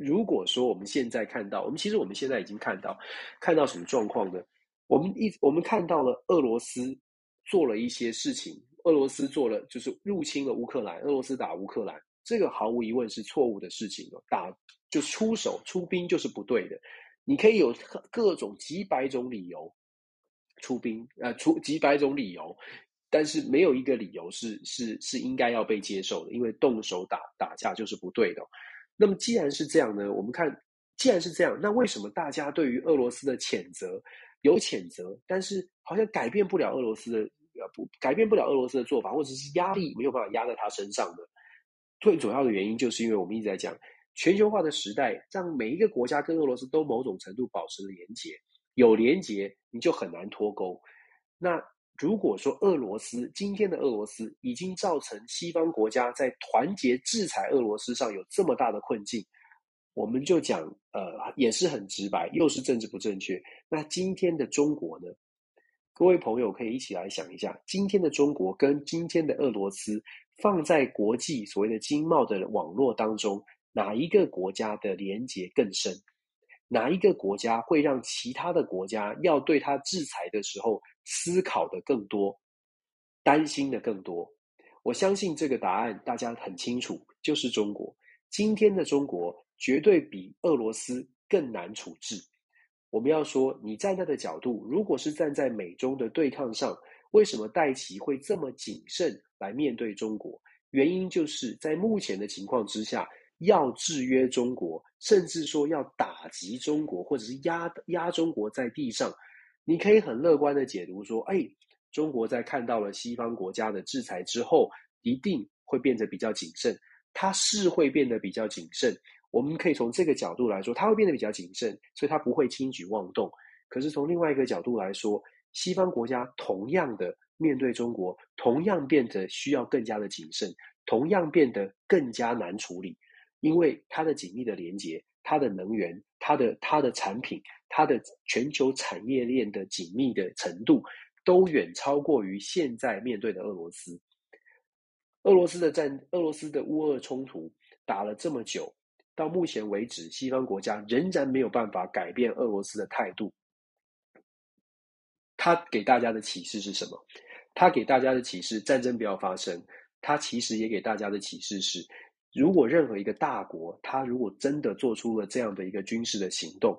[SPEAKER 1] 如果说我们现在看到，我们其实我们现在已经看到，看到什么状况呢？我们一我们看到了俄罗斯做了一些事情，俄罗斯做了就是入侵了乌克兰，俄罗斯打乌克兰，这个毫无疑问是错误的事情哦，打就出手出兵就是不对的。你可以有各种几百种理由出兵，呃，出几百种理由，但是没有一个理由是是是应该要被接受的，因为动手打打架就是不对的。那么既然是这样呢，我们看，既然是这样，那为什么大家对于俄罗斯的谴责有谴责，但是好像改变不了俄罗斯的呃不改变不了俄罗斯的做法，或者是压力没有办法压在他身上呢？最主要的原因就是因为我们一直在讲全球化的时代，让每一个国家跟俄罗斯都某种程度保持了连结，有连结你就很难脱钩。那如果说俄罗斯今天的俄罗斯已经造成西方国家在团结制裁俄罗斯上有这么大的困境，我们就讲，呃，也是很直白，又是政治不正确。那今天的中国呢？各位朋友可以一起来想一下，今天的中国跟今天的俄罗斯放在国际所谓的经贸的网络当中，哪一个国家的连结更深？哪一个国家会让其他的国家要对它制裁的时候，思考的更多，担心的更多。我相信这个答案大家很清楚，就是中国。今天的中国绝对比俄罗斯更难处置。我们要说，你站在的角度，如果是站在美中的对抗上，为什么戴琪会这么谨慎来面对中国？原因就是在目前的情况之下，要制约中国，甚至说要打击中国，或者是压压中国在地上，你可以很乐观的解读说，哎，中国在看到了西方国家的制裁之后，一定会变得比较谨慎。它是会变得比较谨慎，我们可以从这个角度来说，它会变得比较谨慎，所以它不会轻举妄动。可是从另外一个角度来说，西方国家同样的面对中国，同样变得需要更加的谨慎，同样变得更加难处理，因为它的紧密的连接，它的能源，它的它的产品，它的全球产业链的紧密的程度，都远超过于现在面对的俄罗斯。俄罗斯的战，俄罗斯的乌俄冲突打了这么久，到目前为止，西方国家仍然没有办法改变俄罗斯的态度。他给大家的启示是什么？他给大家的启示，战争不要发生。他其实也给大家的启示是，如果任何一个大国，他如果真的做出了这样的一个军事的行动，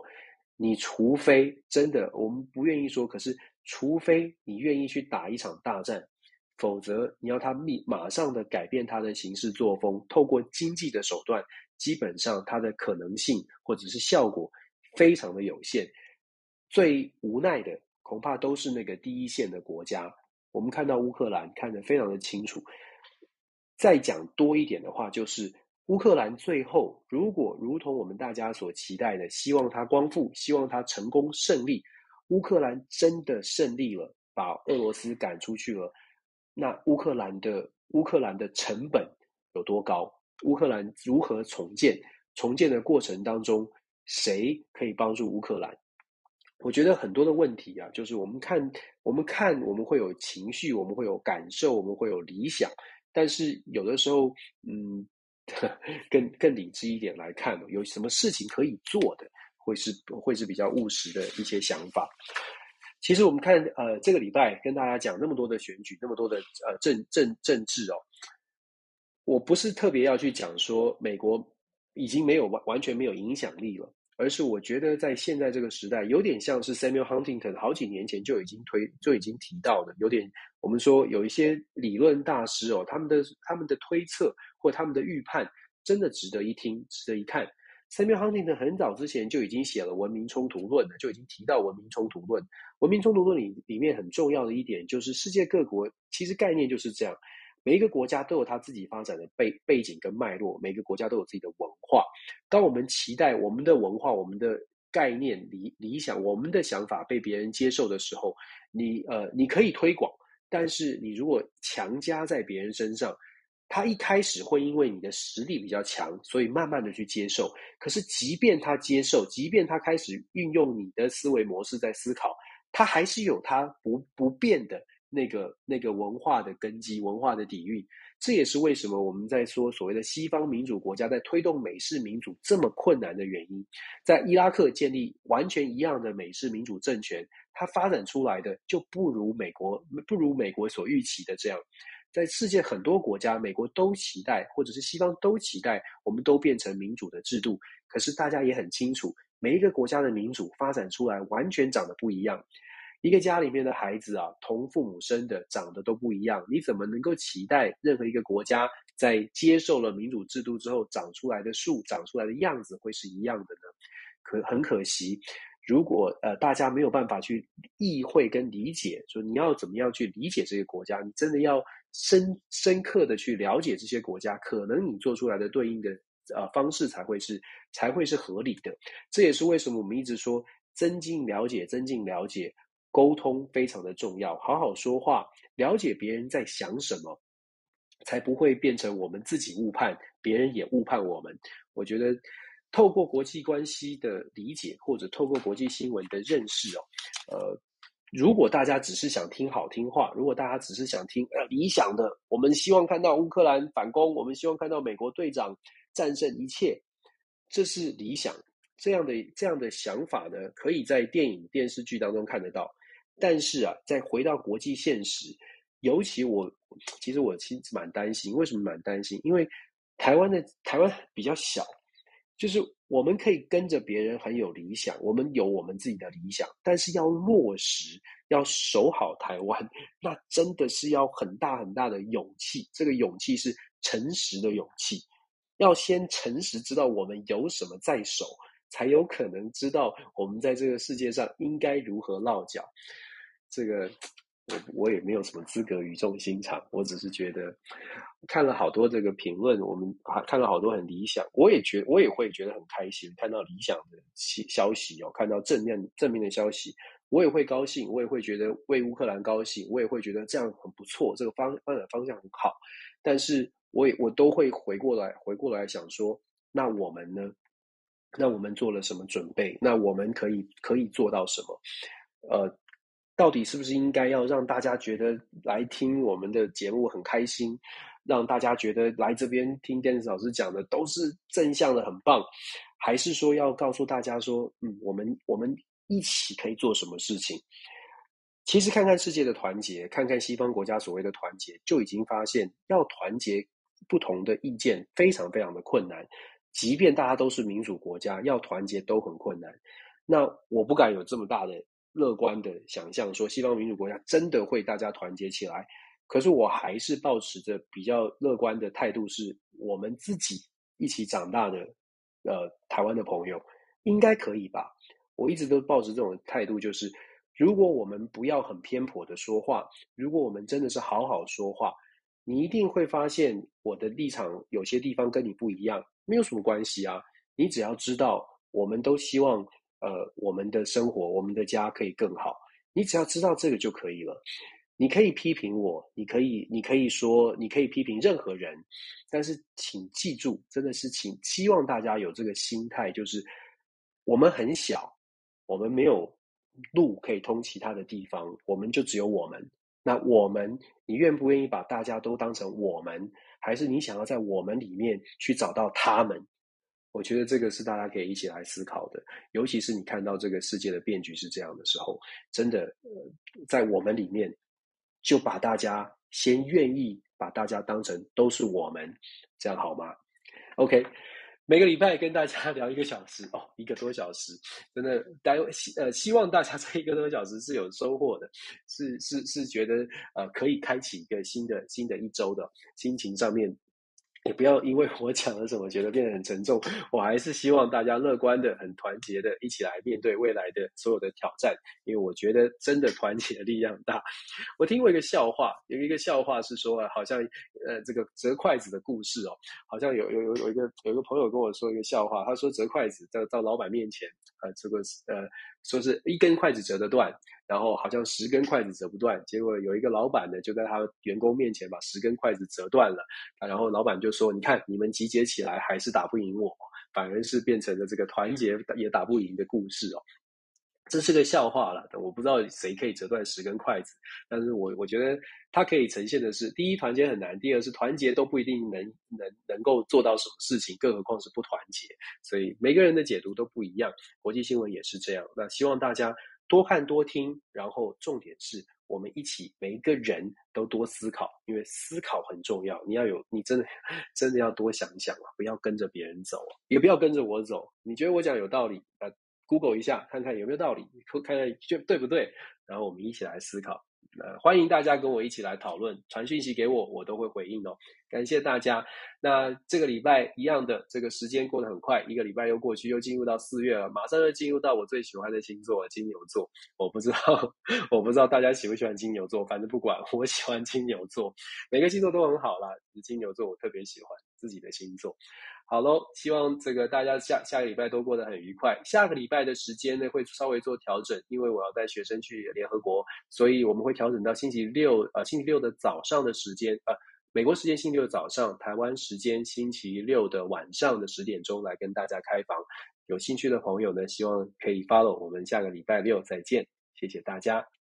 [SPEAKER 1] 你除非真的，我们不愿意说，可是除非你愿意去打一场大战。否则，你要他立马上的改变他的行事作风，透过经济的手段，基本上它的可能性或者是效果非常的有限。最无奈的恐怕都是那个第一线的国家。我们看到乌克兰看得非常的清楚。再讲多一点的话，就是乌克兰最后如果如同我们大家所期待的，希望他光复，希望他成功胜利，乌克兰真的胜利了，把俄罗斯赶出去了。那乌克兰的乌克兰的成本有多高？乌克兰如何重建？重建的过程当中，谁可以帮助乌克兰？我觉得很多的问题啊，就是我们看，我们看，我们会有情绪，我们会有感受，我们会有理想，但是有的时候，嗯，更更理智一点来看，有什么事情可以做的，会是会是比较务实的一些想法。其实我们看，呃，这个礼拜跟大家讲那么多的选举，那么多的呃政政政治哦，我不是特别要去讲说美国已经没有完完全没有影响力了，而是我觉得在现在这个时代，有点像是 Samuel Huntington 好几年前就已经推就已经提到的，有点我们说有一些理论大师哦，他们的他们的推测或他们的预判，真的值得一听，值得一看。Samuel Huntington 很早之前就已经写了《文明冲突论》了，就已经提到文明冲突论。文明冲突论里里面很重要的一点就是，世界各国其实概念就是这样，每一个国家都有它自己发展的背背景跟脉络，每个国家都有自己的文化。当我们期待我们的文化、我们的概念、理理想、我们的想法被别人接受的时候，你呃你可以推广，但是你如果强加在别人身上。他一开始会因为你的实力比较强，所以慢慢的去接受。可是，即便他接受，即便他开始运用你的思维模式在思考，他还是有他不不变的那个那个文化的根基、文化的底蕴。这也是为什么我们在说所谓的西方民主国家在推动美式民主这么困难的原因。在伊拉克建立完全一样的美式民主政权，它发展出来的就不如美国，不如美国所预期的这样。在世界很多国家，美国都期待，或者是西方都期待，我们都变成民主的制度。可是大家也很清楚，每一个国家的民主发展出来完全长得不一样。一个家里面的孩子啊，同父母生的，长得都不一样。你怎么能够期待任何一个国家在接受了民主制度之后，长出来的树、长出来的样子会是一样的呢？可很可惜。如果呃大家没有办法去意会跟理解，说你要怎么样去理解这个国家，你真的要深深刻的去了解这些国家，可能你做出来的对应的呃方式才会是才会是合理的。这也是为什么我们一直说增进了解，增进了解，沟通非常的重要，好好说话，了解别人在想什么，才不会变成我们自己误判，别人也误判我们。我觉得。透过国际关系的理解，或者透过国际新闻的认识哦，呃，如果大家只是想听好听话，如果大家只是想听呃理想的，我们希望看到乌克兰反攻，我们希望看到美国队长战胜一切，这是理想。这样的这样的想法呢，可以在电影电视剧当中看得到。但是啊，再回到国际现实，尤其我其实我其实蛮担心，为什么蛮担心？因为台湾的台湾比较小。就是我们可以跟着别人很有理想，我们有我们自己的理想，但是要落实，要守好台湾，那真的是要很大很大的勇气。这个勇气是诚实的勇气。要先诚实知道我们有什么在手，才有可能知道我们在这个世界上应该如何落脚。这个。我我也没有什么资格语重心长，我只是觉得看了好多这个评论，我们看了好多很理想，我也觉我也会觉得很开心，看到理想的消息哦，看到正面正面的消息，我也会高兴，我也会觉得为乌克兰高兴，我也会觉得这样很不错，这个方发展方向很好，但是我也我都会回过来回过来想说，那我们呢？那我们做了什么准备？那我们可以可以做到什么？呃。到底是不是应该要让大家觉得来听我们的节目很开心，让大家觉得来这边听 Dennis 老师讲的都是正向的，很棒，还是说要告诉大家说，嗯，我们我们一起可以做什么事情？其实看看世界的团结，看看西方国家所谓的团结，就已经发现要团结不同的意见非常非常的困难，即便大家都是民主国家，要团结都很困难。那我不敢有这么大的。乐观的想象说，西方民主国家真的会大家团结起来，可是我还是抱持着比较乐观的态度，是我们自己一起长大的，呃，台湾的朋友应该可以吧？我一直都抱持这种态度，就是如果我们不要很偏颇的说话，如果我们真的是好好说话，你一定会发现我的立场有些地方跟你不一样，没有什么关系啊，你只要知道，我们都希望。呃，我们的生活，我们的家可以更好。你只要知道这个就可以了。你可以批评我，你可以，你可以说，你可以批评任何人，但是请记住，真的是请希望大家有这个心态，就是我们很小，我们没有路可以通其他的地方，我们就只有我们。那我们，你愿不愿意把大家都当成我们，还是你想要在我们里面去找到他们？我觉得这个是大家可以一起来思考的，尤其是你看到这个世界的变局是这样的时候，真的，呃，在我们里面，就把大家先愿意把大家当成都是我们，这样好吗？OK，每个礼拜跟大家聊一个小时 哦，一个多小时，真的，大家希呃希望大家这一个多小时是有收获的，是是是觉得呃可以开启一个新的新的一周的心情上面。也不要因为我讲了什么觉得变得很沉重，我还是希望大家乐观的、很团结的，一起来面对未来的所有的挑战。因为我觉得真的团结的力量大。我听过一个笑话，有一个笑话是说啊，好像呃这个折筷子的故事哦，好像有有有有一个有一个朋友跟我说一个笑话，他说折筷子到到老板面前，呃这个呃说是一根筷子折得断。然后好像十根筷子折不断，结果有一个老板呢，就在他员工面前把十根筷子折断了。然后老板就说：“你看，你们集结起来还是打不赢我，反而是变成了这个团结也打不赢的故事哦。”这是个笑话了，我不知道谁可以折断十根筷子，但是我我觉得它可以呈现的是：第一，团结很难；第二，是团结都不一定能能能够做到什么事情，更何况是不团结。所以每个人的解读都不一样，国际新闻也是这样。那希望大家。多看多听，然后重点是我们一起，每一个人都多思考，因为思考很重要。你要有，你真的 真的要多想想啊，不要跟着别人走，也不要跟着我走。你觉得我讲有道理，啊，Google 一下，看看有没有道理，看看就对不对，然后我们一起来思考。呃，欢迎大家跟我一起来讨论，传讯息给我，我都会回应哦。感谢大家。那这个礼拜一样的，这个时间过得很快，一个礼拜又过去，又进入到四月了，马上又进入到我最喜欢的星座——金牛座。我不知道，我不知道大家喜不喜欢金牛座，反正不管，我喜欢金牛座。每个星座都很好啦，金牛座我特别喜欢自己的星座。好喽，希望这个大家下下个礼拜都过得很愉快。下个礼拜的时间呢，会稍微做调整，因为我要带学生去联合国，所以我们会调整到星期六，呃，星期六的早上的时间，呃，美国时间星期六早上，台湾时间星期六的晚上的十点钟来跟大家开房。有兴趣的朋友呢，希望可以 follow 我们下个礼拜六再见，谢谢大家。